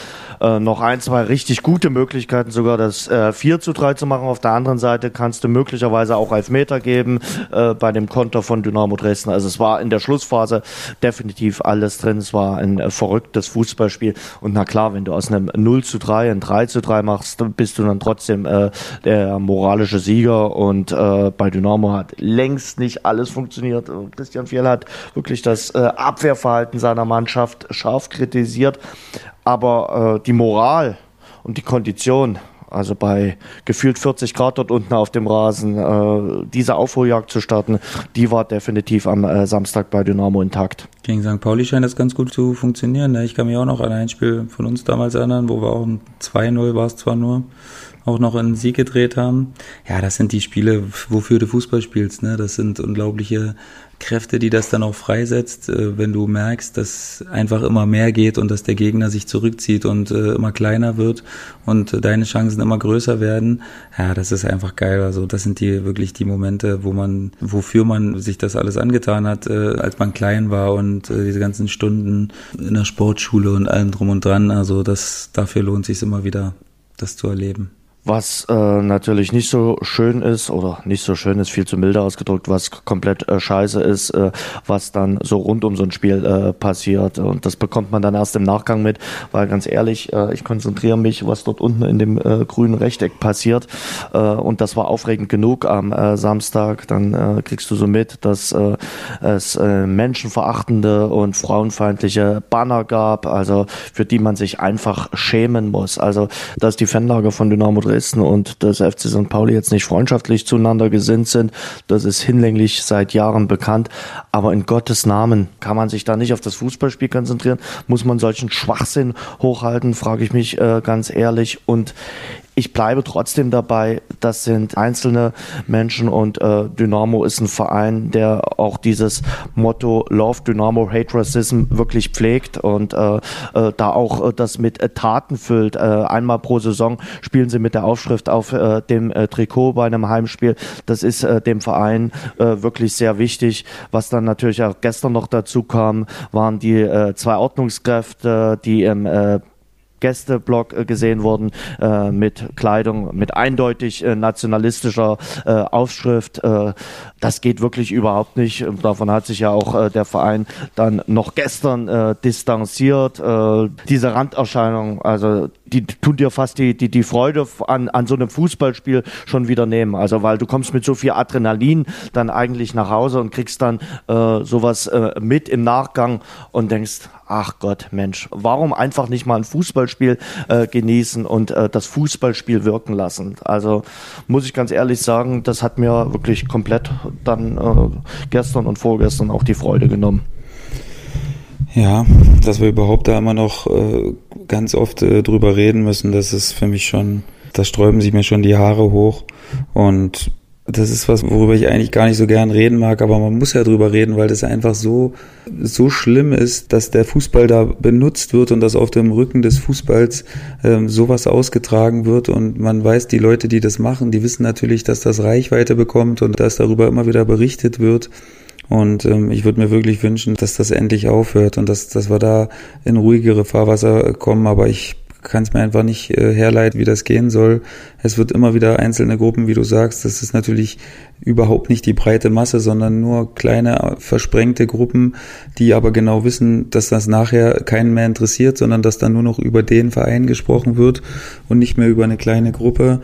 äh, noch ein, zwei richtig gute Möglichkeiten, sogar das äh, 4 zu 3 zu machen. Auf der anderen Seite kann kannst du möglicherweise auch Elfmeter geben äh, bei dem Konter von Dynamo Dresden. Also es war in der Schlussphase definitiv alles drin. Es war ein äh, verrücktes Fußballspiel. Und na klar, wenn du aus einem 0 zu 3 ein 3 zu 3 machst, bist du dann trotzdem äh, der moralische Sieger. Und äh, bei Dynamo hat längst nicht alles funktioniert. Christian Fjell hat wirklich das äh, Abwehrverhalten seiner Mannschaft scharf kritisiert. Aber äh, die Moral und die Kondition also bei gefühlt 40 Grad dort unten auf dem Rasen, äh, diese Aufholjagd zu starten, die war definitiv am äh, Samstag bei Dynamo intakt. Gegen St. Pauli scheint das ganz gut zu funktionieren. Ne? Ich kann mich auch noch an ein Spiel von uns damals erinnern, wo wir auch ein 2-0 war es zwar nur, auch noch einen Sieg gedreht haben. Ja, das sind die Spiele, wofür du Fußball spielst. Ne? Das sind unglaubliche Kräfte, die das dann auch freisetzt, äh, wenn du merkst, dass einfach immer mehr geht und dass der Gegner sich zurückzieht und äh, immer kleiner wird und deine Chancen immer größer werden. Ja, das ist einfach geil. Also das sind die wirklich die Momente, wo man, wofür man sich das alles angetan hat, äh, als man klein war und diese ganzen Stunden in der Sportschule und allem drum und dran. Also das dafür lohnt sich immer wieder, das zu erleben. Was äh, natürlich nicht so schön ist, oder nicht so schön ist, viel zu milde ausgedrückt, was komplett äh, scheiße ist, äh, was dann so rund um so ein Spiel äh, passiert. Und das bekommt man dann erst im Nachgang mit, weil ganz ehrlich, äh, ich konzentriere mich, was dort unten in dem äh, grünen Rechteck passiert. Äh, und das war aufregend genug am äh, Samstag. Dann äh, kriegst du so mit, dass äh, es äh, menschenverachtende und frauenfeindliche Banner gab, also für die man sich einfach schämen muss. Also, dass die Fanlager von Dynamo Dresden und das FC St. Pauli jetzt nicht freundschaftlich zueinander gesinnt sind. Das ist hinlänglich seit Jahren bekannt. Aber in Gottes Namen kann man sich da nicht auf das Fußballspiel konzentrieren? Muss man solchen Schwachsinn hochhalten, frage ich mich äh, ganz ehrlich. Und ich bleibe trotzdem dabei, das sind einzelne Menschen und äh, Dynamo ist ein Verein, der auch dieses Motto Love Dynamo Hate Racism wirklich pflegt und äh, äh, da auch äh, das mit äh, Taten füllt. Äh, einmal pro Saison spielen sie mit der Aufschrift auf dem Trikot bei einem Heimspiel. Das ist dem Verein wirklich sehr wichtig. Was dann natürlich auch gestern noch dazu kam, waren die zwei Ordnungskräfte, die im Gästeblock äh, gesehen wurden äh, mit Kleidung, mit eindeutig äh, nationalistischer Aufschrift. Das geht wirklich überhaupt nicht. Davon hat sich ja auch der Verein dann noch gestern distanziert. Diese Randerscheinung, also die tun dir fast die, die, die Freude an, an so einem Fußballspiel schon wieder nehmen. Also weil du kommst mit so viel Adrenalin dann eigentlich nach Hause und kriegst dann äh, sowas äh, mit im Nachgang und denkst, ach Gott, Mensch, warum einfach nicht mal ein Fußballspiel äh, genießen und äh, das Fußballspiel wirken lassen? Also muss ich ganz ehrlich sagen, das hat mir wirklich komplett dann äh, gestern und vorgestern auch die Freude genommen. Ja, dass wir überhaupt da immer noch äh, ganz oft äh, drüber reden müssen, das ist für mich schon, da sträuben sich mir schon die Haare hoch und das ist was, worüber ich eigentlich gar nicht so gern reden mag, aber man muss ja drüber reden, weil das einfach so, so schlimm ist, dass der Fußball da benutzt wird und dass auf dem Rücken des Fußballs ähm, sowas ausgetragen wird und man weiß, die Leute, die das machen, die wissen natürlich, dass das Reichweite bekommt und dass darüber immer wieder berichtet wird. Und ähm, ich würde mir wirklich wünschen, dass das endlich aufhört und dass, dass wir da in ruhigere Fahrwasser kommen. Aber ich kann es mir einfach nicht äh, herleiten, wie das gehen soll. Es wird immer wieder einzelne Gruppen, wie du sagst. Das ist natürlich überhaupt nicht die breite Masse, sondern nur kleine versprengte Gruppen, die aber genau wissen, dass das nachher keinen mehr interessiert, sondern dass dann nur noch über den Verein gesprochen wird und nicht mehr über eine kleine Gruppe.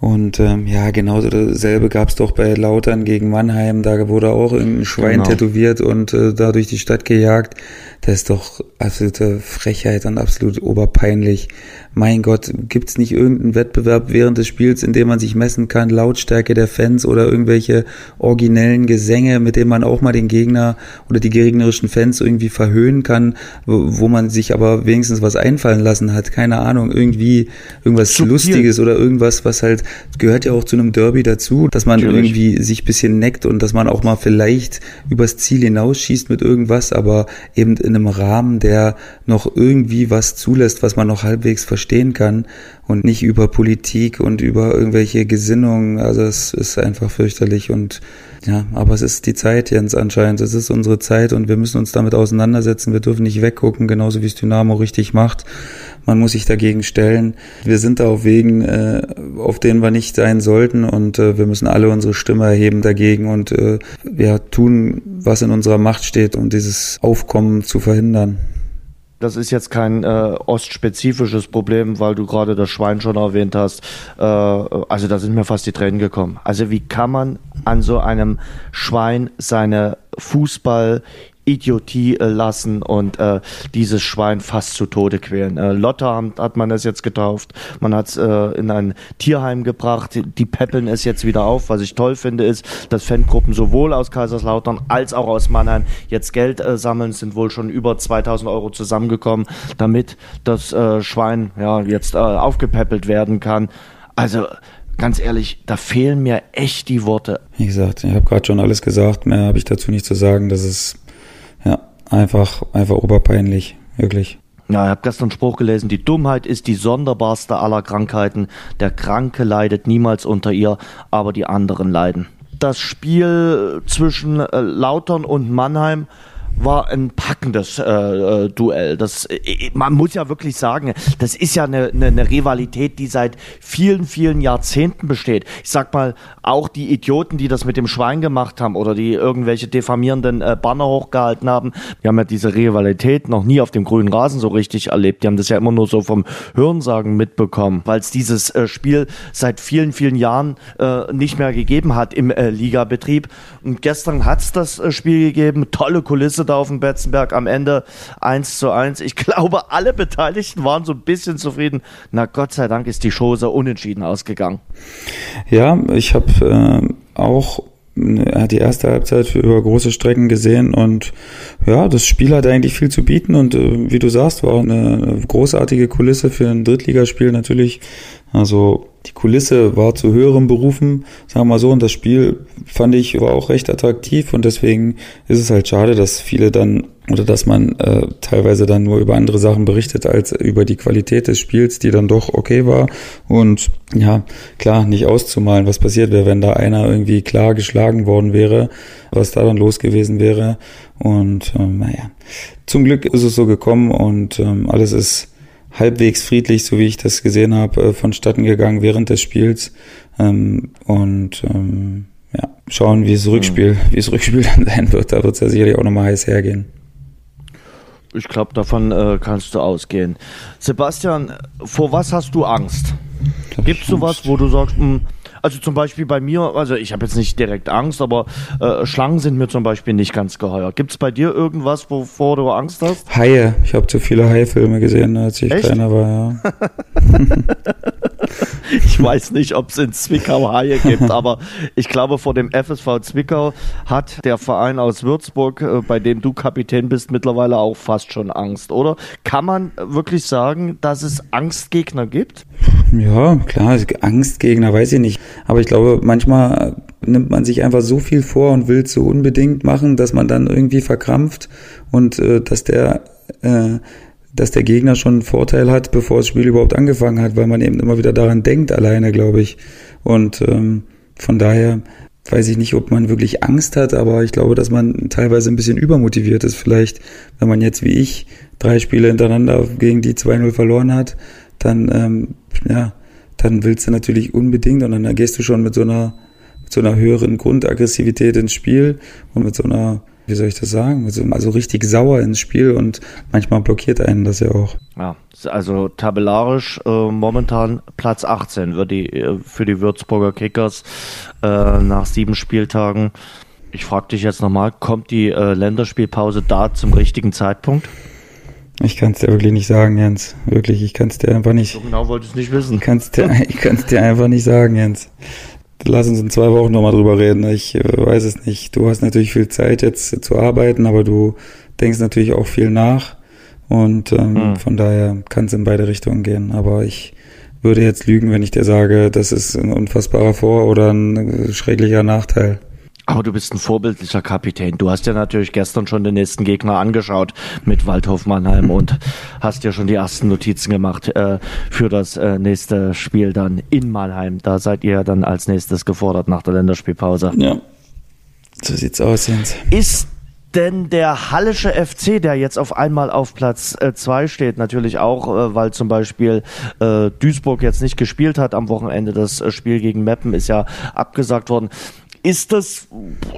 Und ähm, ja, genauso dasselbe gab es doch bei Lautern gegen Mannheim. Da wurde auch ein Schwein genau. tätowiert und äh, da durch die Stadt gejagt. Das ist doch absolute Frechheit und absolut oberpeinlich mein Gott, gibt's nicht irgendeinen Wettbewerb während des Spiels, in dem man sich messen kann, Lautstärke der Fans oder irgendwelche originellen Gesänge, mit denen man auch mal den Gegner oder die gegnerischen Fans irgendwie verhöhnen kann, wo, man sich aber wenigstens was einfallen lassen hat, keine Ahnung, irgendwie irgendwas Subtil. Lustiges oder irgendwas, was halt gehört ja auch zu einem Derby dazu, dass man Natürlich. irgendwie sich bisschen neckt und dass man auch mal vielleicht übers Ziel hinausschießt mit irgendwas, aber eben in einem Rahmen, der noch irgendwie was zulässt, was man noch halbwegs verstehen kann und nicht über Politik und über irgendwelche Gesinnungen. Also es ist einfach fürchterlich und ja, aber es ist die Zeit, Jens, anscheinend. Es ist unsere Zeit und wir müssen uns damit auseinandersetzen. Wir dürfen nicht weggucken, genauso wie es Dynamo richtig macht. Man muss sich dagegen stellen. Wir sind da auf Wegen, äh, auf denen wir nicht sein sollten und äh, wir müssen alle unsere Stimme erheben dagegen und äh, ja, tun, was in unserer Macht steht, um dieses Aufkommen zu verhindern. Das ist jetzt kein äh, ostspezifisches Problem, weil du gerade das Schwein schon erwähnt hast. Äh, also da sind mir fast die Tränen gekommen. Also wie kann man an so einem Schwein seine Fußball Idiotie äh, lassen und äh, dieses Schwein fast zu Tode quälen. Äh, Lotta hat man es jetzt getauft, man hat es äh, in ein Tierheim gebracht, die peppeln es jetzt wieder auf. Was ich toll finde, ist, dass Fangruppen sowohl aus Kaiserslautern als auch aus Mannheim jetzt Geld äh, sammeln, sind wohl schon über 2000 Euro zusammengekommen, damit das Schwein ja jetzt aufgepäppelt werden kann. Also ganz ehrlich, da fehlen mir echt die Worte. Wie gesagt, ich habe gerade schon alles gesagt, mehr habe ich dazu nicht zu sagen. Das ist ja, einfach, einfach oberpeinlich, wirklich. Ja, ich habe gestern einen Spruch gelesen, die Dummheit ist die sonderbarste aller Krankheiten. Der Kranke leidet niemals unter ihr, aber die anderen leiden. Das Spiel zwischen äh, Lautern und Mannheim war ein packendes äh, äh, Duell. Das, äh, man muss ja wirklich sagen, das ist ja eine, eine, eine Rivalität, die seit vielen, vielen Jahrzehnten besteht. Ich sag mal, auch die Idioten, die das mit dem Schwein gemacht haben oder die irgendwelche diffamierenden äh, Banner hochgehalten haben, die haben ja diese Rivalität noch nie auf dem grünen Rasen so richtig erlebt. Die haben das ja immer nur so vom Hörensagen mitbekommen, weil es dieses äh, Spiel seit vielen, vielen Jahren äh, nicht mehr gegeben hat im äh, Ligabetrieb. Und gestern hat es das äh, Spiel gegeben, tolle Kulisse da auf dem Betzenberg am Ende 1 zu 1. Ich (laughs) glaube, alle Beteiligten waren so ein bisschen zufrieden. Na Gott sei Dank ist die Chose unentschieden ausgegangen. Ja, ich habe äh, auch äh, die erste Halbzeit über große Strecken gesehen und ja, das Spiel hat eigentlich viel zu bieten und äh, wie du sagst, war eine großartige Kulisse für ein Drittligaspiel natürlich. Also die Kulisse war zu höherem Berufen, sagen wir mal so, und das Spiel fand ich war auch recht attraktiv und deswegen ist es halt schade, dass viele dann oder dass man äh, teilweise dann nur über andere Sachen berichtet als über die Qualität des Spiels, die dann doch okay war. Und ja, klar, nicht auszumalen, was passiert wäre, wenn da einer irgendwie klar geschlagen worden wäre, was da dann los gewesen wäre. Und ähm, naja, zum Glück ist es so gekommen und ähm, alles ist halbwegs friedlich, so wie ich das gesehen habe, äh, vonstatten gegangen während des Spiels. Ähm, und ähm, ja, schauen, wie es Rückspiel, (laughs) wie es Rückspiel dann sein wird. Da wird es ja sicherlich auch nochmal heiß hergehen. Ich glaube, davon äh, kannst du ausgehen. Sebastian, vor was hast du Angst? Gibt es sowas, wo du sagst, mh, hm, also zum Beispiel bei mir, also ich habe jetzt nicht direkt Angst, aber äh, Schlangen sind mir zum Beispiel nicht ganz geheuer. Gibt es bei dir irgendwas, wovor du Angst hast? Haie. Ich habe zu viele Haie-Filme gesehen, als ich Echt? kleiner war, ja. (laughs) ich weiß nicht, ob es in Zwickau Haie gibt, (laughs) aber ich glaube, vor dem FSV Zwickau hat der Verein aus Würzburg, äh, bei dem du Kapitän bist, mittlerweile auch fast schon Angst, oder? Kann man wirklich sagen, dass es Angstgegner gibt? Ja, klar, Angstgegner weiß ich nicht. Aber ich glaube, manchmal nimmt man sich einfach so viel vor und will es so unbedingt machen, dass man dann irgendwie verkrampft und äh, dass der äh, dass der Gegner schon einen Vorteil hat, bevor das Spiel überhaupt angefangen hat, weil man eben immer wieder daran denkt, alleine, glaube ich. Und ähm, von daher weiß ich nicht, ob man wirklich Angst hat, aber ich glaube, dass man teilweise ein bisschen übermotiviert ist. Vielleicht, wenn man jetzt wie ich drei Spiele hintereinander gegen die 2-0 verloren hat, dann, ähm, ja, dann willst du natürlich unbedingt und dann gehst du schon mit so einer mit so einer höheren Grundaggressivität ins Spiel und mit so einer wie soll ich das sagen, also, also richtig sauer ins Spiel und manchmal blockiert einen das ja auch. Ja, also tabellarisch äh, momentan Platz 18 wird die, äh, für die Würzburger Kickers äh, nach sieben Spieltagen. Ich frage dich jetzt nochmal, kommt die äh, Länderspielpause da zum richtigen Zeitpunkt? Ich kann es dir wirklich nicht sagen, Jens. Wirklich, ich kann es dir einfach nicht. So genau wollte ich es nicht wissen. Kann's dir, (laughs) ich kann es dir einfach nicht sagen, Jens. Lass uns in zwei Wochen nochmal drüber reden. Ich äh, weiß es nicht. Du hast natürlich viel Zeit jetzt zu arbeiten, aber du denkst natürlich auch viel nach. Und ähm, hm. von daher kann es in beide Richtungen gehen. Aber ich würde jetzt lügen, wenn ich dir sage, das ist ein unfassbarer Vor- oder ein schrecklicher Nachteil. Aber du bist ein vorbildlicher Kapitän. Du hast ja natürlich gestern schon den nächsten Gegner angeschaut mit Waldhof Mannheim und hast ja schon die ersten Notizen gemacht äh, für das äh, nächste Spiel dann in Mannheim. Da seid ihr dann als nächstes gefordert nach der Länderspielpause. Ja, so sieht's aus, Jens. Ist denn der Hallische FC, der jetzt auf einmal auf Platz 2 äh, steht, natürlich auch, äh, weil zum Beispiel äh, Duisburg jetzt nicht gespielt hat am Wochenende, das äh, Spiel gegen Meppen ist ja abgesagt worden ist das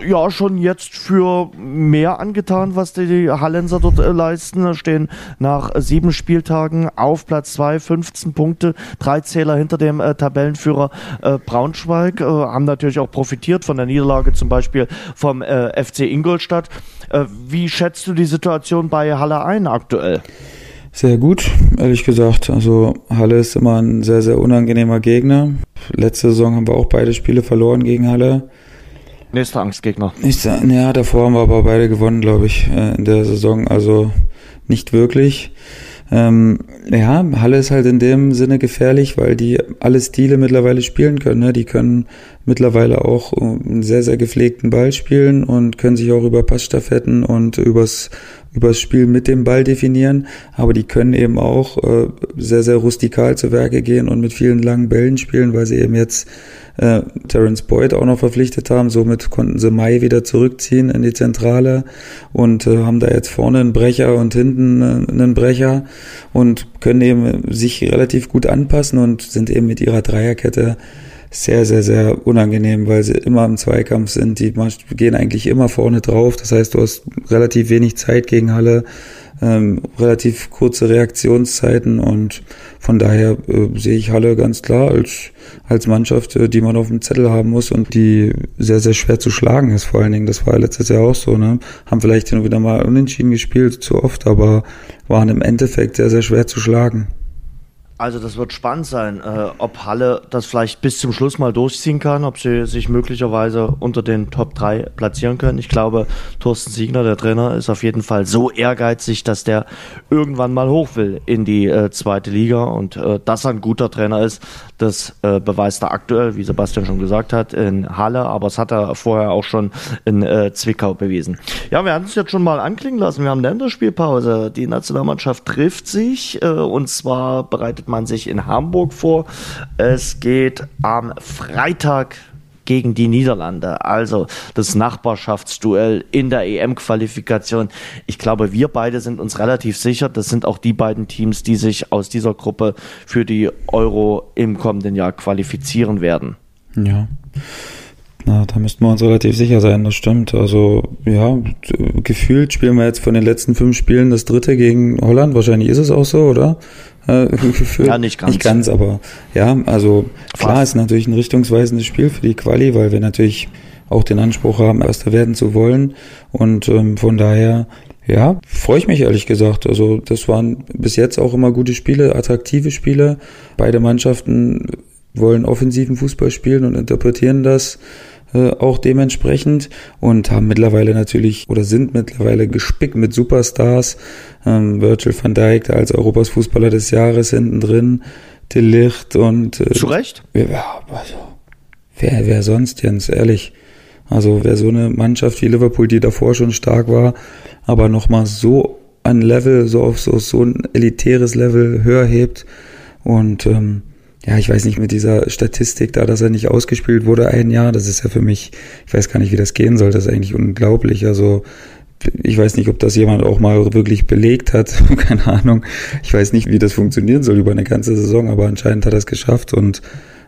ja schon jetzt für mehr angetan, was die Hallenser dort äh, leisten. Da stehen nach sieben Spieltagen auf Platz zwei, 15 Punkte, drei Zähler hinter dem äh, Tabellenführer äh, Braunschweig, äh, haben natürlich auch profitiert von der Niederlage zum Beispiel vom äh, FC Ingolstadt. Äh, wie schätzt du die Situation bei Halle ein aktuell? Sehr gut, ehrlich gesagt. Also Halle ist immer ein sehr, sehr unangenehmer Gegner. Letzte Saison haben wir auch beide Spiele verloren gegen Halle. Nächster Angstgegner. Ich, ja, davor haben wir aber beide gewonnen, glaube ich, äh, in der Saison. Also nicht wirklich. Ähm, ja, Halle ist halt in dem Sinne gefährlich, weil die alle Stile mittlerweile spielen können. Ne? Die können mittlerweile auch einen sehr, sehr gepflegten Ball spielen und können sich auch über Passstaffetten und übers, übers Spiel mit dem Ball definieren. Aber die können eben auch äh, sehr, sehr rustikal zu Werke gehen und mit vielen langen Bällen spielen, weil sie eben jetzt äh, Terence Boyd auch noch verpflichtet haben. Somit konnten sie Mai wieder zurückziehen in die Zentrale und äh, haben da jetzt vorne einen Brecher und hinten äh, einen Brecher und können eben sich relativ gut anpassen und sind eben mit ihrer Dreierkette sehr, sehr, sehr unangenehm, weil sie immer im Zweikampf sind. Die gehen eigentlich immer vorne drauf. Das heißt, du hast relativ wenig Zeit gegen Halle ähm, relativ kurze Reaktionszeiten und von daher äh, sehe ich Halle ganz klar als, als Mannschaft, äh, die man auf dem Zettel haben muss und die sehr, sehr schwer zu schlagen ist vor allen Dingen. Das war letztes Jahr auch so, ne? Haben vielleicht hin und wieder mal unentschieden gespielt, zu oft, aber waren im Endeffekt sehr, sehr schwer zu schlagen. Also das wird spannend sein, äh, ob Halle das vielleicht bis zum Schluss mal durchziehen kann, ob sie sich möglicherweise unter den Top 3 platzieren können. Ich glaube, Thorsten Siegner, der Trainer, ist auf jeden Fall so ehrgeizig, dass der irgendwann mal hoch will in die äh, zweite Liga und äh, dass er ein guter Trainer ist, das äh, beweist er aktuell, wie Sebastian schon gesagt hat, in Halle, aber es hat er vorher auch schon in äh, Zwickau bewiesen. Ja, wir hatten es jetzt schon mal anklingen lassen. Wir haben Länderspielpause. Die Nationalmannschaft trifft sich äh, und zwar bereitet man sich in Hamburg vor. Es geht am Freitag gegen die Niederlande. Also das Nachbarschaftsduell in der EM-Qualifikation. Ich glaube, wir beide sind uns relativ sicher. Das sind auch die beiden Teams, die sich aus dieser Gruppe für die Euro im kommenden Jahr qualifizieren werden. Ja. Na, da müssten wir uns relativ sicher sein, das stimmt. Also, ja, gefühlt spielen wir jetzt von den letzten fünf Spielen das dritte gegen Holland. Wahrscheinlich ist es auch so, oder? Ja, nicht ganz. Nicht ganz, aber ja, also klar Fast. ist natürlich ein richtungsweisendes Spiel für die Quali, weil wir natürlich auch den Anspruch haben, Erster werden zu wollen. Und ähm, von daher, ja, freue ich mich ehrlich gesagt. Also das waren bis jetzt auch immer gute Spiele, attraktive Spiele. Beide Mannschaften wollen offensiven Fußball spielen und interpretieren das äh, auch dementsprechend und haben mittlerweile natürlich oder sind mittlerweile gespickt mit Superstars. Ähm, Virgil van Dijk als Europas Fußballer des Jahres hinten drin, De Licht und äh, zu Recht? Ja, also wer, wer sonst, Jens, ehrlich. Also wer so eine Mannschaft wie Liverpool, die davor schon stark war, aber nochmal so ein Level, so auf so, so ein elitäres Level höher hebt und ähm, ja, ich weiß nicht, mit dieser Statistik da, dass er nicht ausgespielt wurde ein Jahr, das ist ja für mich, ich weiß gar nicht, wie das gehen soll, das ist eigentlich unglaublich. Also ich weiß nicht, ob das jemand auch mal wirklich belegt hat, (laughs) keine Ahnung. Ich weiß nicht, wie das funktionieren soll über eine ganze Saison, aber anscheinend hat er es geschafft und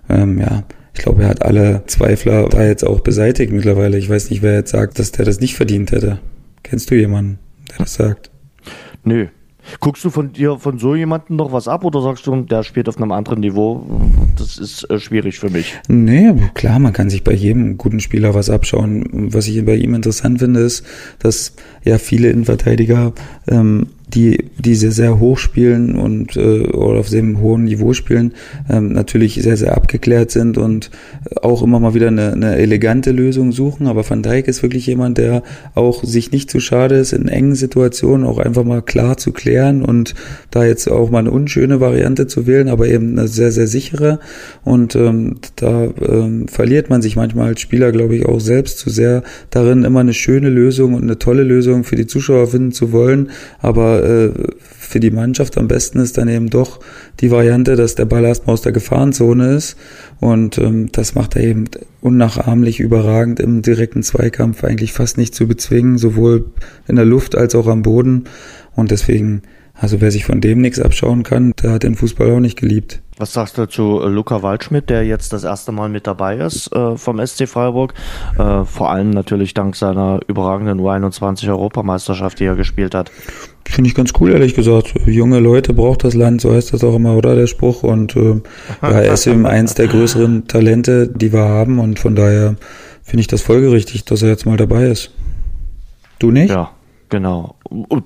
ähm, ja, ich glaube, er hat alle Zweifler da jetzt auch beseitigt mittlerweile. Ich weiß nicht, wer jetzt sagt, dass der das nicht verdient hätte. Kennst du jemanden, der das sagt? Nö, Guckst du von dir, von so jemandem noch was ab oder sagst du, der spielt auf einem anderen Niveau? Das ist äh, schwierig für mich. Nee, klar, man kann sich bei jedem guten Spieler was abschauen. Was ich bei ihm interessant finde, ist, dass ja viele Innenverteidiger ähm, die, die sehr, sehr hoch spielen und äh, oder auf sehr hohem Niveau spielen, ähm, natürlich sehr, sehr abgeklärt sind und auch immer mal wieder eine, eine elegante Lösung suchen. Aber Van Dijk ist wirklich jemand, der auch sich nicht zu schade ist, in engen Situationen auch einfach mal klar zu klären und da jetzt auch mal eine unschöne Variante zu wählen, aber eben eine sehr, sehr sichere. Und ähm, da ähm, verliert man sich manchmal als Spieler, glaube ich, auch selbst zu sehr darin, immer eine schöne Lösung und eine tolle Lösung für die Zuschauer finden zu wollen. Aber äh, für die Mannschaft am besten ist dann eben doch die Variante, dass der Ball erstmal aus der Gefahrenzone ist. Und ähm, das macht er eben unnachahmlich überragend im direkten Zweikampf eigentlich fast nicht zu bezwingen, sowohl in der Luft als auch am Boden. Und deswegen, also wer sich von dem nichts abschauen kann, der hat den Fußball auch nicht geliebt. Was sagst du zu Luca Waldschmidt, der jetzt das erste Mal mit dabei ist äh, vom SC Freiburg? Äh, vor allem natürlich dank seiner überragenden U21-Europameisterschaft, die er gespielt hat. Finde ich ganz cool, ehrlich gesagt. Junge Leute braucht das Land, so heißt das auch immer, oder der Spruch. Und äh, ja, er ist eben (laughs) eins der größeren Talente, die wir haben. Und von daher finde ich das folgerichtig, dass er jetzt mal dabei ist. Du nicht? Ja, Genau.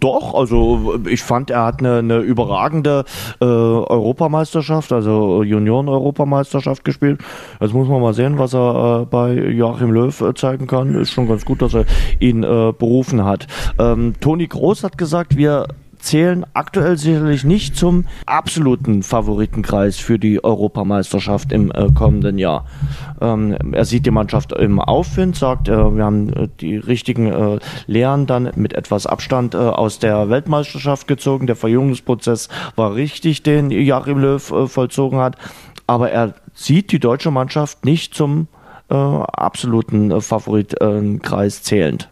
Doch, also ich fand, er hat eine, eine überragende äh, Europameisterschaft, also Junioren-Europameisterschaft gespielt. Jetzt muss man mal sehen, was er äh, bei Joachim Löw äh, zeigen kann. Ist schon ganz gut, dass er ihn äh, berufen hat. Ähm, Toni Groß hat gesagt, wir zählen aktuell sicherlich nicht zum absoluten Favoritenkreis für die Europameisterschaft im äh, kommenden Jahr. Ähm, er sieht die Mannschaft im Aufwind, sagt, äh, wir haben äh, die richtigen äh, Lehren dann mit etwas Abstand äh, aus der Weltmeisterschaft gezogen. Der Verjüngungsprozess war richtig, den Joachim Löw äh, vollzogen hat. Aber er sieht die deutsche Mannschaft nicht zum absoluten Favoritenkreis zählend.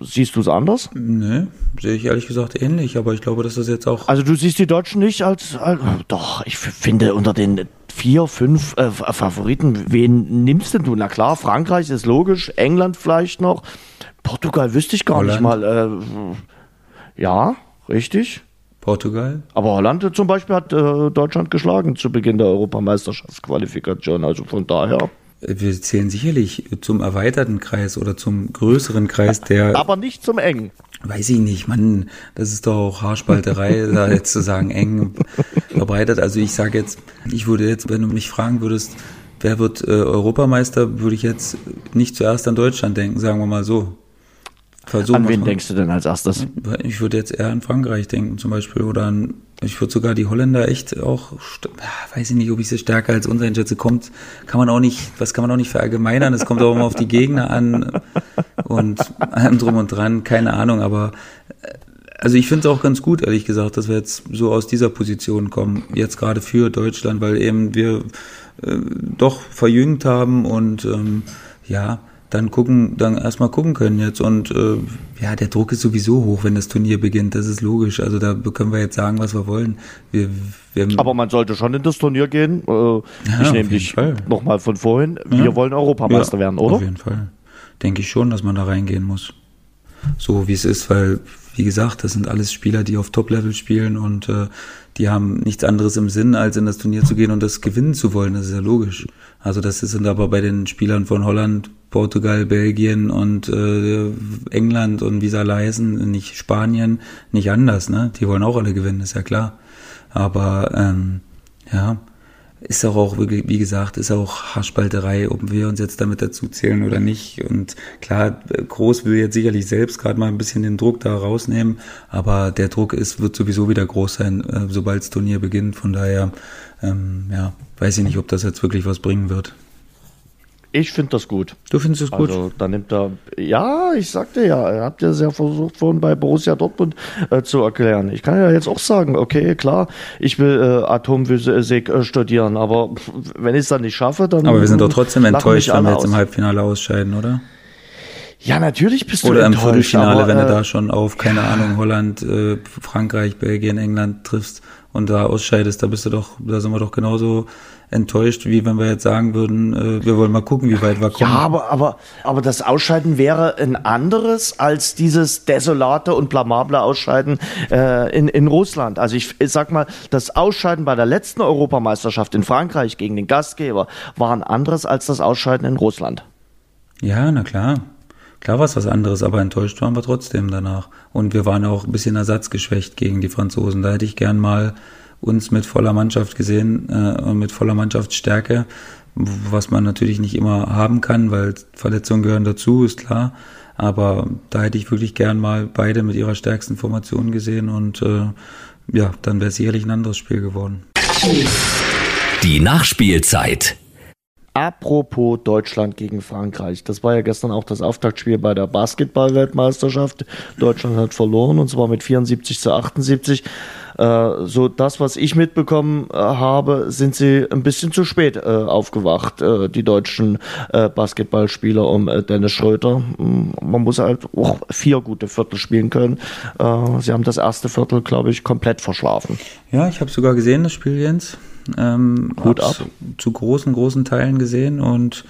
Siehst du es anders? Nee, sehe ich ehrlich gesagt ähnlich, aber ich glaube, dass das jetzt auch. Also du siehst die Deutschen nicht als, als doch, ich finde unter den vier, fünf äh, Favoriten, wen nimmst denn du? Na klar, Frankreich ist logisch, England vielleicht noch, Portugal wüsste ich gar Holland. nicht mal. Äh, ja, richtig. Portugal. Aber Holland zum Beispiel hat äh, Deutschland geschlagen zu Beginn der Europameisterschaftsqualifikation. Also von daher wir zählen sicherlich zum erweiterten Kreis oder zum größeren Kreis der. Aber nicht zum engen. Weiß ich nicht, Mann, das ist doch auch Haarspalterei, (laughs) da jetzt zu sagen eng verbreitet. Also ich sage jetzt, ich würde jetzt, wenn du mich fragen würdest, wer wird äh, Europameister, würde ich jetzt nicht zuerst an Deutschland denken, sagen wir mal so. Versuchen an wen denkst du denn als erstes? Ich würde jetzt eher an Frankreich denken zum Beispiel oder an, ich würde sogar die Holländer echt auch, weiß ich nicht, ob ich sie stärker als uns einschätze, kommt, kann man auch nicht, was kann man auch nicht verallgemeinern, es kommt auch immer auf die Gegner an und allem drum und dran, keine Ahnung, aber äh, also ich finde es auch ganz gut, ehrlich gesagt, dass wir jetzt so aus dieser Position kommen, jetzt gerade für Deutschland, weil eben wir äh, doch verjüngt haben und ähm, ja, dann gucken, dann erstmal gucken können jetzt. Und äh, ja, der Druck ist sowieso hoch, wenn das Turnier beginnt. Das ist logisch. Also da können wir jetzt sagen, was wir wollen. Wir, wir Aber man sollte schon in das Turnier gehen. Äh, ja, ich nehme dich nochmal von vorhin. Wir ja. wollen Europameister ja, werden, oder? Auf jeden Fall. Denke ich schon, dass man da reingehen muss. So wie es ist, weil, wie gesagt, das sind alles Spieler, die auf Top-Level spielen und äh, die haben nichts anderes im Sinn, als in das Turnier zu gehen und das gewinnen zu wollen. Das ist ja logisch. Also das sind aber bei den Spielern von Holland, Portugal, Belgien und äh, England und alle heißen, nicht Spanien, nicht anders. Ne? Die wollen auch alle gewinnen, ist ja klar. Aber ähm, ja, ist auch, auch wirklich, wie gesagt, ist auch Haarspalterei, ob wir uns jetzt damit dazu zählen oder nicht. Und klar, Groß will jetzt sicherlich selbst gerade mal ein bisschen den Druck da rausnehmen, aber der Druck ist, wird sowieso wieder groß sein, äh, sobald das Turnier beginnt. Von daher, ähm, ja, weiß ich nicht, ob das jetzt wirklich was bringen wird. Ich finde das gut. Du findest es gut? Also, da nimmt er, ja, ich sagte ja, ihr habt ja sehr versucht vorhin bei Borussia Dortmund äh, zu erklären. Ich kann ja jetzt auch sagen, okay, klar, ich will äh, Atomphysik äh, studieren, aber wenn ich es dann nicht schaffe, dann. Aber wir sind doch trotzdem enttäuscht, wenn wir jetzt im Halbfinale ausscheiden, oder? Ja, natürlich bist du Oder im Viertelfinale, aber, wenn du äh, da schon auf, keine. Ahnung, Holland, äh, Frankreich, Belgien, England triffst und da ausscheidest, da bist du doch, da sind wir doch genauso enttäuscht, wie wenn wir jetzt sagen würden, äh, wir wollen mal gucken, wie weit wir kommen. Ja, aber, aber, aber das Ausscheiden wäre ein anderes als dieses desolate und blamable Ausscheiden äh, in, in Russland. Also ich, ich sag mal, das Ausscheiden bei der letzten Europameisterschaft in Frankreich gegen den Gastgeber war ein anderes als das Ausscheiden in Russland. Ja, na klar. Klar war es was anderes, aber enttäuscht waren wir trotzdem danach. Und wir waren auch ein bisschen ersatzgeschwächt gegen die Franzosen. Da hätte ich gern mal uns mit voller Mannschaft gesehen, äh, mit voller Mannschaftsstärke, was man natürlich nicht immer haben kann, weil Verletzungen gehören dazu, ist klar. Aber da hätte ich wirklich gern mal beide mit ihrer stärksten Formation gesehen und äh, ja, dann wäre es sicherlich ein anderes Spiel geworden. Die Nachspielzeit. Apropos Deutschland gegen Frankreich. Das war ja gestern auch das Auftaktspiel bei der Basketball-Weltmeisterschaft. Deutschland hat verloren und zwar mit 74 zu 78. Äh, so das, was ich mitbekommen äh, habe, sind sie ein bisschen zu spät äh, aufgewacht, äh, die deutschen äh, Basketballspieler um äh, Dennis Schröter. Mm, man muss halt auch vier gute Viertel spielen können. sie haben das erste Viertel, glaube ich, komplett verschlafen. Ja, ich habe sogar gesehen, das Spiel, Jens. Ähm, Gut ab. Zu großen, großen Teilen gesehen und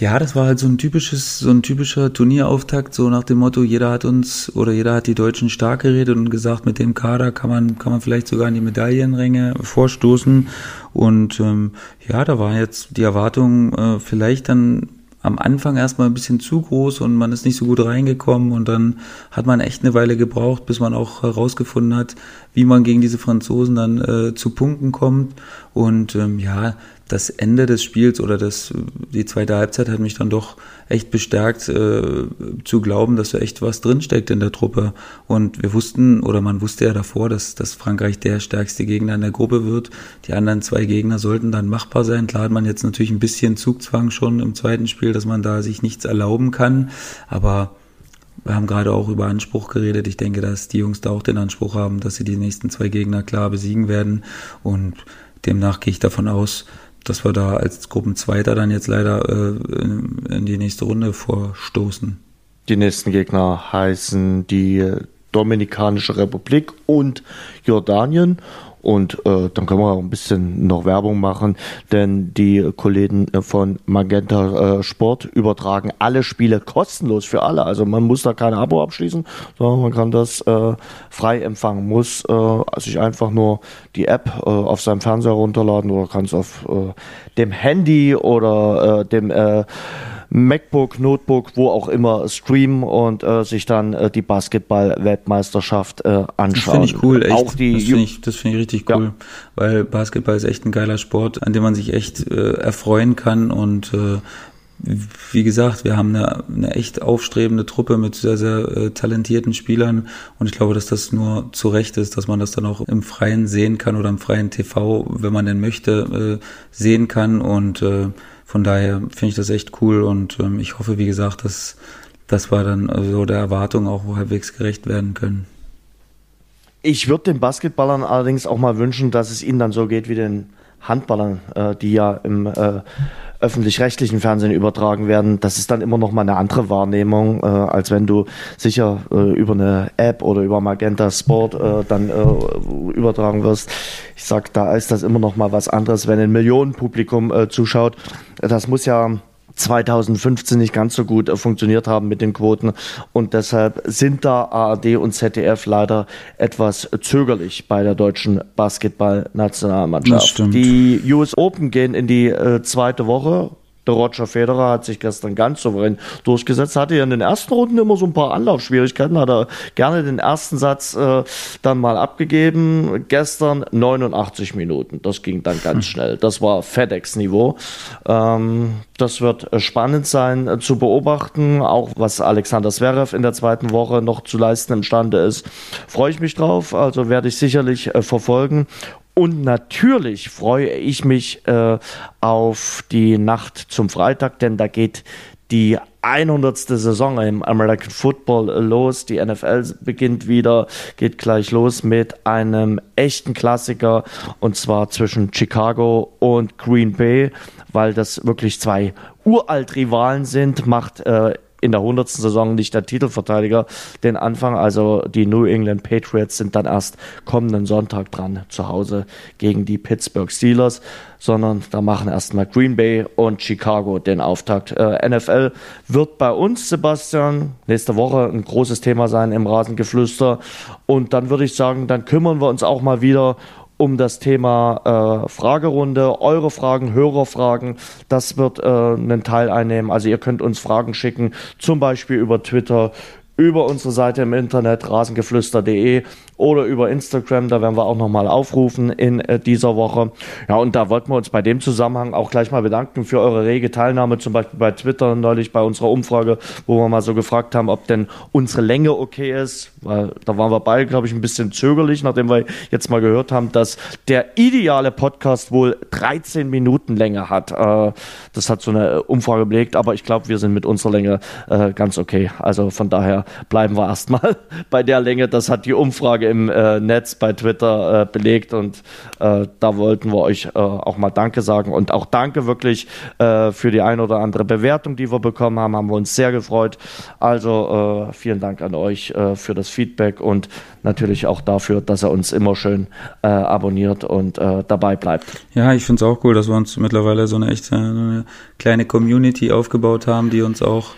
ja, das war halt so ein typisches, so ein typischer Turnierauftakt, so nach dem Motto, jeder hat uns oder jeder hat die Deutschen stark geredet und gesagt, mit dem Kader kann man, kann man vielleicht sogar in die Medaillenränge vorstoßen. Und ähm, ja, da war jetzt die Erwartung äh, vielleicht dann am Anfang erstmal ein bisschen zu groß und man ist nicht so gut reingekommen und dann hat man echt eine Weile gebraucht, bis man auch herausgefunden hat, wie man gegen diese Franzosen dann äh, zu Punkten kommt. Und ähm, ja, das Ende des Spiels oder das, die zweite Halbzeit hat mich dann doch echt bestärkt äh, zu glauben, dass da echt was drinsteckt in der Truppe. Und wir wussten, oder man wusste ja davor, dass, dass Frankreich der stärkste Gegner in der Gruppe wird. Die anderen zwei Gegner sollten dann machbar sein. Klar hat man jetzt natürlich ein bisschen Zugzwang schon im zweiten Spiel, dass man da sich nichts erlauben kann. Aber wir haben gerade auch über Anspruch geredet. Ich denke, dass die Jungs da auch den Anspruch haben, dass sie die nächsten zwei Gegner klar besiegen werden. Und demnach gehe ich davon aus, dass wir da als Gruppenzweiter dann jetzt leider äh, in die nächste Runde vorstoßen. Die nächsten Gegner heißen die Dominikanische Republik und Jordanien. Und äh, dann können wir auch ein bisschen noch Werbung machen, denn die Kollegen von Magenta äh, Sport übertragen alle Spiele kostenlos für alle. Also man muss da kein Abo abschließen, sondern man kann das äh, frei empfangen, muss äh, sich einfach nur die App äh, auf seinem Fernseher runterladen oder kann es auf äh, dem Handy oder äh, dem äh, MacBook, Notebook, wo auch immer streamen und äh, sich dann äh, die Basketball-Weltmeisterschaft äh, anschauen. Das finde ich cool, echt. Auch die das finde ich, das find ich richtig cool, ja. weil Basketball ist echt ein geiler Sport, an dem man sich echt äh, erfreuen kann und äh, wie gesagt, wir haben eine, eine echt aufstrebende Truppe mit sehr, sehr äh, talentierten Spielern und ich glaube, dass das nur zu Recht ist, dass man das dann auch im Freien sehen kann oder im freien TV, wenn man denn möchte, äh, sehen kann und äh, von daher finde ich das echt cool und ähm, ich hoffe, wie gesagt, dass, dass wir dann so also der Erwartung auch halbwegs gerecht werden können. Ich würde den Basketballern allerdings auch mal wünschen, dass es ihnen dann so geht wie den Handballern, äh, die ja im äh, öffentlich-rechtlichen Fernsehen übertragen werden, das ist dann immer noch mal eine andere Wahrnehmung, äh, als wenn du sicher äh, über eine App oder über Magenta Sport äh, dann äh, übertragen wirst. Ich sag, da ist das immer noch mal was anderes, wenn ein Millionenpublikum äh, zuschaut. Das muss ja 2015 nicht ganz so gut äh, funktioniert haben mit den Quoten. Und deshalb sind da ARD und ZDF leider etwas zögerlich bei der deutschen Basketballnationalmannschaft. Die US Open gehen in die äh, zweite Woche der Roger Federer hat sich gestern ganz souverän durchgesetzt, hatte ja in den ersten Runden immer so ein paar Anlaufschwierigkeiten, hat er gerne den ersten Satz äh, dann mal abgegeben. Gestern 89 Minuten, das ging dann ganz hm. schnell. Das war FedEx-Niveau. Ähm, das wird äh, spannend sein äh, zu beobachten, auch was Alexander Zverev in der zweiten Woche noch zu leisten imstande ist. Freue ich mich drauf, also werde ich sicherlich äh, verfolgen. Und natürlich freue ich mich äh, auf die Nacht zum Freitag, denn da geht die 100. Saison im American Football los. Die NFL beginnt wieder, geht gleich los mit einem echten Klassiker und zwar zwischen Chicago und Green Bay, weil das wirklich zwei uralt Rivalen sind, macht äh, in der 100. Saison nicht der Titelverteidiger den Anfang. Also die New England Patriots sind dann erst kommenden Sonntag dran zu Hause gegen die Pittsburgh Steelers, sondern da machen erstmal Green Bay und Chicago den Auftakt. Äh, NFL wird bei uns, Sebastian, nächste Woche ein großes Thema sein im Rasengeflüster. Und dann würde ich sagen, dann kümmern wir uns auch mal wieder um das Thema äh, Fragerunde, eure Fragen, Hörerfragen. Das wird äh, einen Teil einnehmen. Also ihr könnt uns Fragen schicken, zum Beispiel über Twitter, über unsere Seite im Internet rasengeflüster.de oder über Instagram, da werden wir auch nochmal aufrufen in äh, dieser Woche. Ja, und da wollten wir uns bei dem Zusammenhang auch gleich mal bedanken für eure rege Teilnahme, zum Beispiel bei Twitter neulich bei unserer Umfrage, wo wir mal so gefragt haben, ob denn unsere Länge okay ist, weil da waren wir beide, glaube ich, ein bisschen zögerlich, nachdem wir jetzt mal gehört haben, dass der ideale Podcast wohl 13 Minuten Länge hat. Äh, das hat so eine Umfrage belegt, aber ich glaube, wir sind mit unserer Länge äh, ganz okay. Also von daher bleiben wir erstmal (laughs) bei der Länge. Das hat die Umfrage im äh, Netz bei Twitter äh, belegt und äh, da wollten wir euch äh, auch mal Danke sagen und auch Danke wirklich äh, für die ein oder andere Bewertung, die wir bekommen haben, haben wir uns sehr gefreut. Also äh, vielen Dank an euch für das Feedback und natürlich auch dafür, dass er uns immer schön abonniert und dabei bleibt. Ja, ich finde es auch cool, dass wir uns mittlerweile so eine echte eine kleine Community aufgebaut haben, die uns auch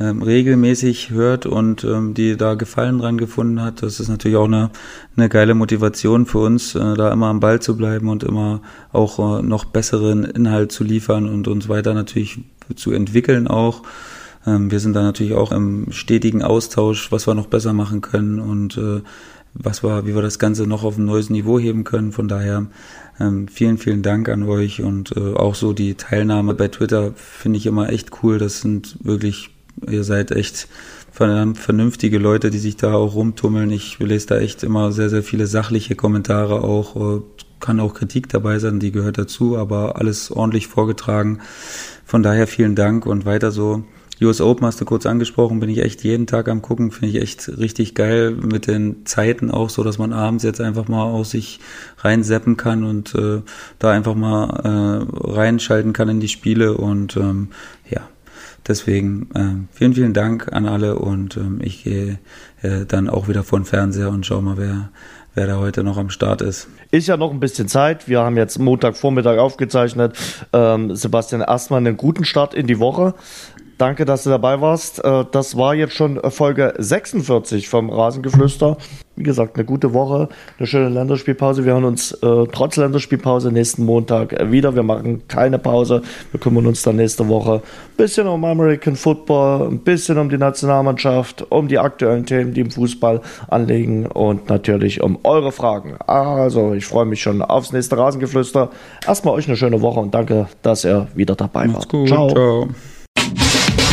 ähm, regelmäßig hört und ähm, die da Gefallen dran gefunden hat. Das ist natürlich auch eine, eine geile Motivation für uns, äh, da immer am Ball zu bleiben und immer auch äh, noch besseren Inhalt zu liefern und uns weiter natürlich zu entwickeln auch. Ähm, wir sind da natürlich auch im stetigen Austausch, was wir noch besser machen können und äh, was wir, wie wir das Ganze noch auf ein neues Niveau heben können. Von daher ähm, vielen, vielen Dank an euch und äh, auch so die Teilnahme bei Twitter finde ich immer echt cool. Das sind wirklich ihr seid echt vernünftige Leute, die sich da auch rumtummeln. Ich lese da echt immer sehr, sehr viele sachliche Kommentare auch. Äh, kann auch Kritik dabei sein, die gehört dazu, aber alles ordentlich vorgetragen. Von daher vielen Dank und weiter so. US Open hast du kurz angesprochen, bin ich echt jeden Tag am gucken, finde ich echt richtig geil mit den Zeiten auch so, dass man abends jetzt einfach mal aus sich reinseppen kann und äh, da einfach mal äh, reinschalten kann in die Spiele und ähm, ja, Deswegen äh, vielen, vielen Dank an alle und ähm, ich gehe äh, dann auch wieder vor den Fernseher und schau mal, wer, wer da heute noch am Start ist. Ist ja noch ein bisschen Zeit. Wir haben jetzt Montagvormittag aufgezeichnet. Ähm, Sebastian, erstmal einen guten Start in die Woche. Danke, dass du dabei warst. Äh, das war jetzt schon Folge 46 vom Rasengeflüster. Wie gesagt, eine gute Woche, eine schöne Länderspielpause. Wir hören uns äh, trotz Länderspielpause nächsten Montag wieder. Wir machen keine Pause. Wir kümmern uns dann nächste Woche ein bisschen um American Football, ein bisschen um die Nationalmannschaft, um die aktuellen Themen, die im Fußball anliegen und natürlich um eure Fragen. Also, ich freue mich schon aufs nächste Rasengeflüster. Erstmal euch eine schöne Woche und danke, dass ihr wieder dabei Macht's wart. Gut, ciao. ciao.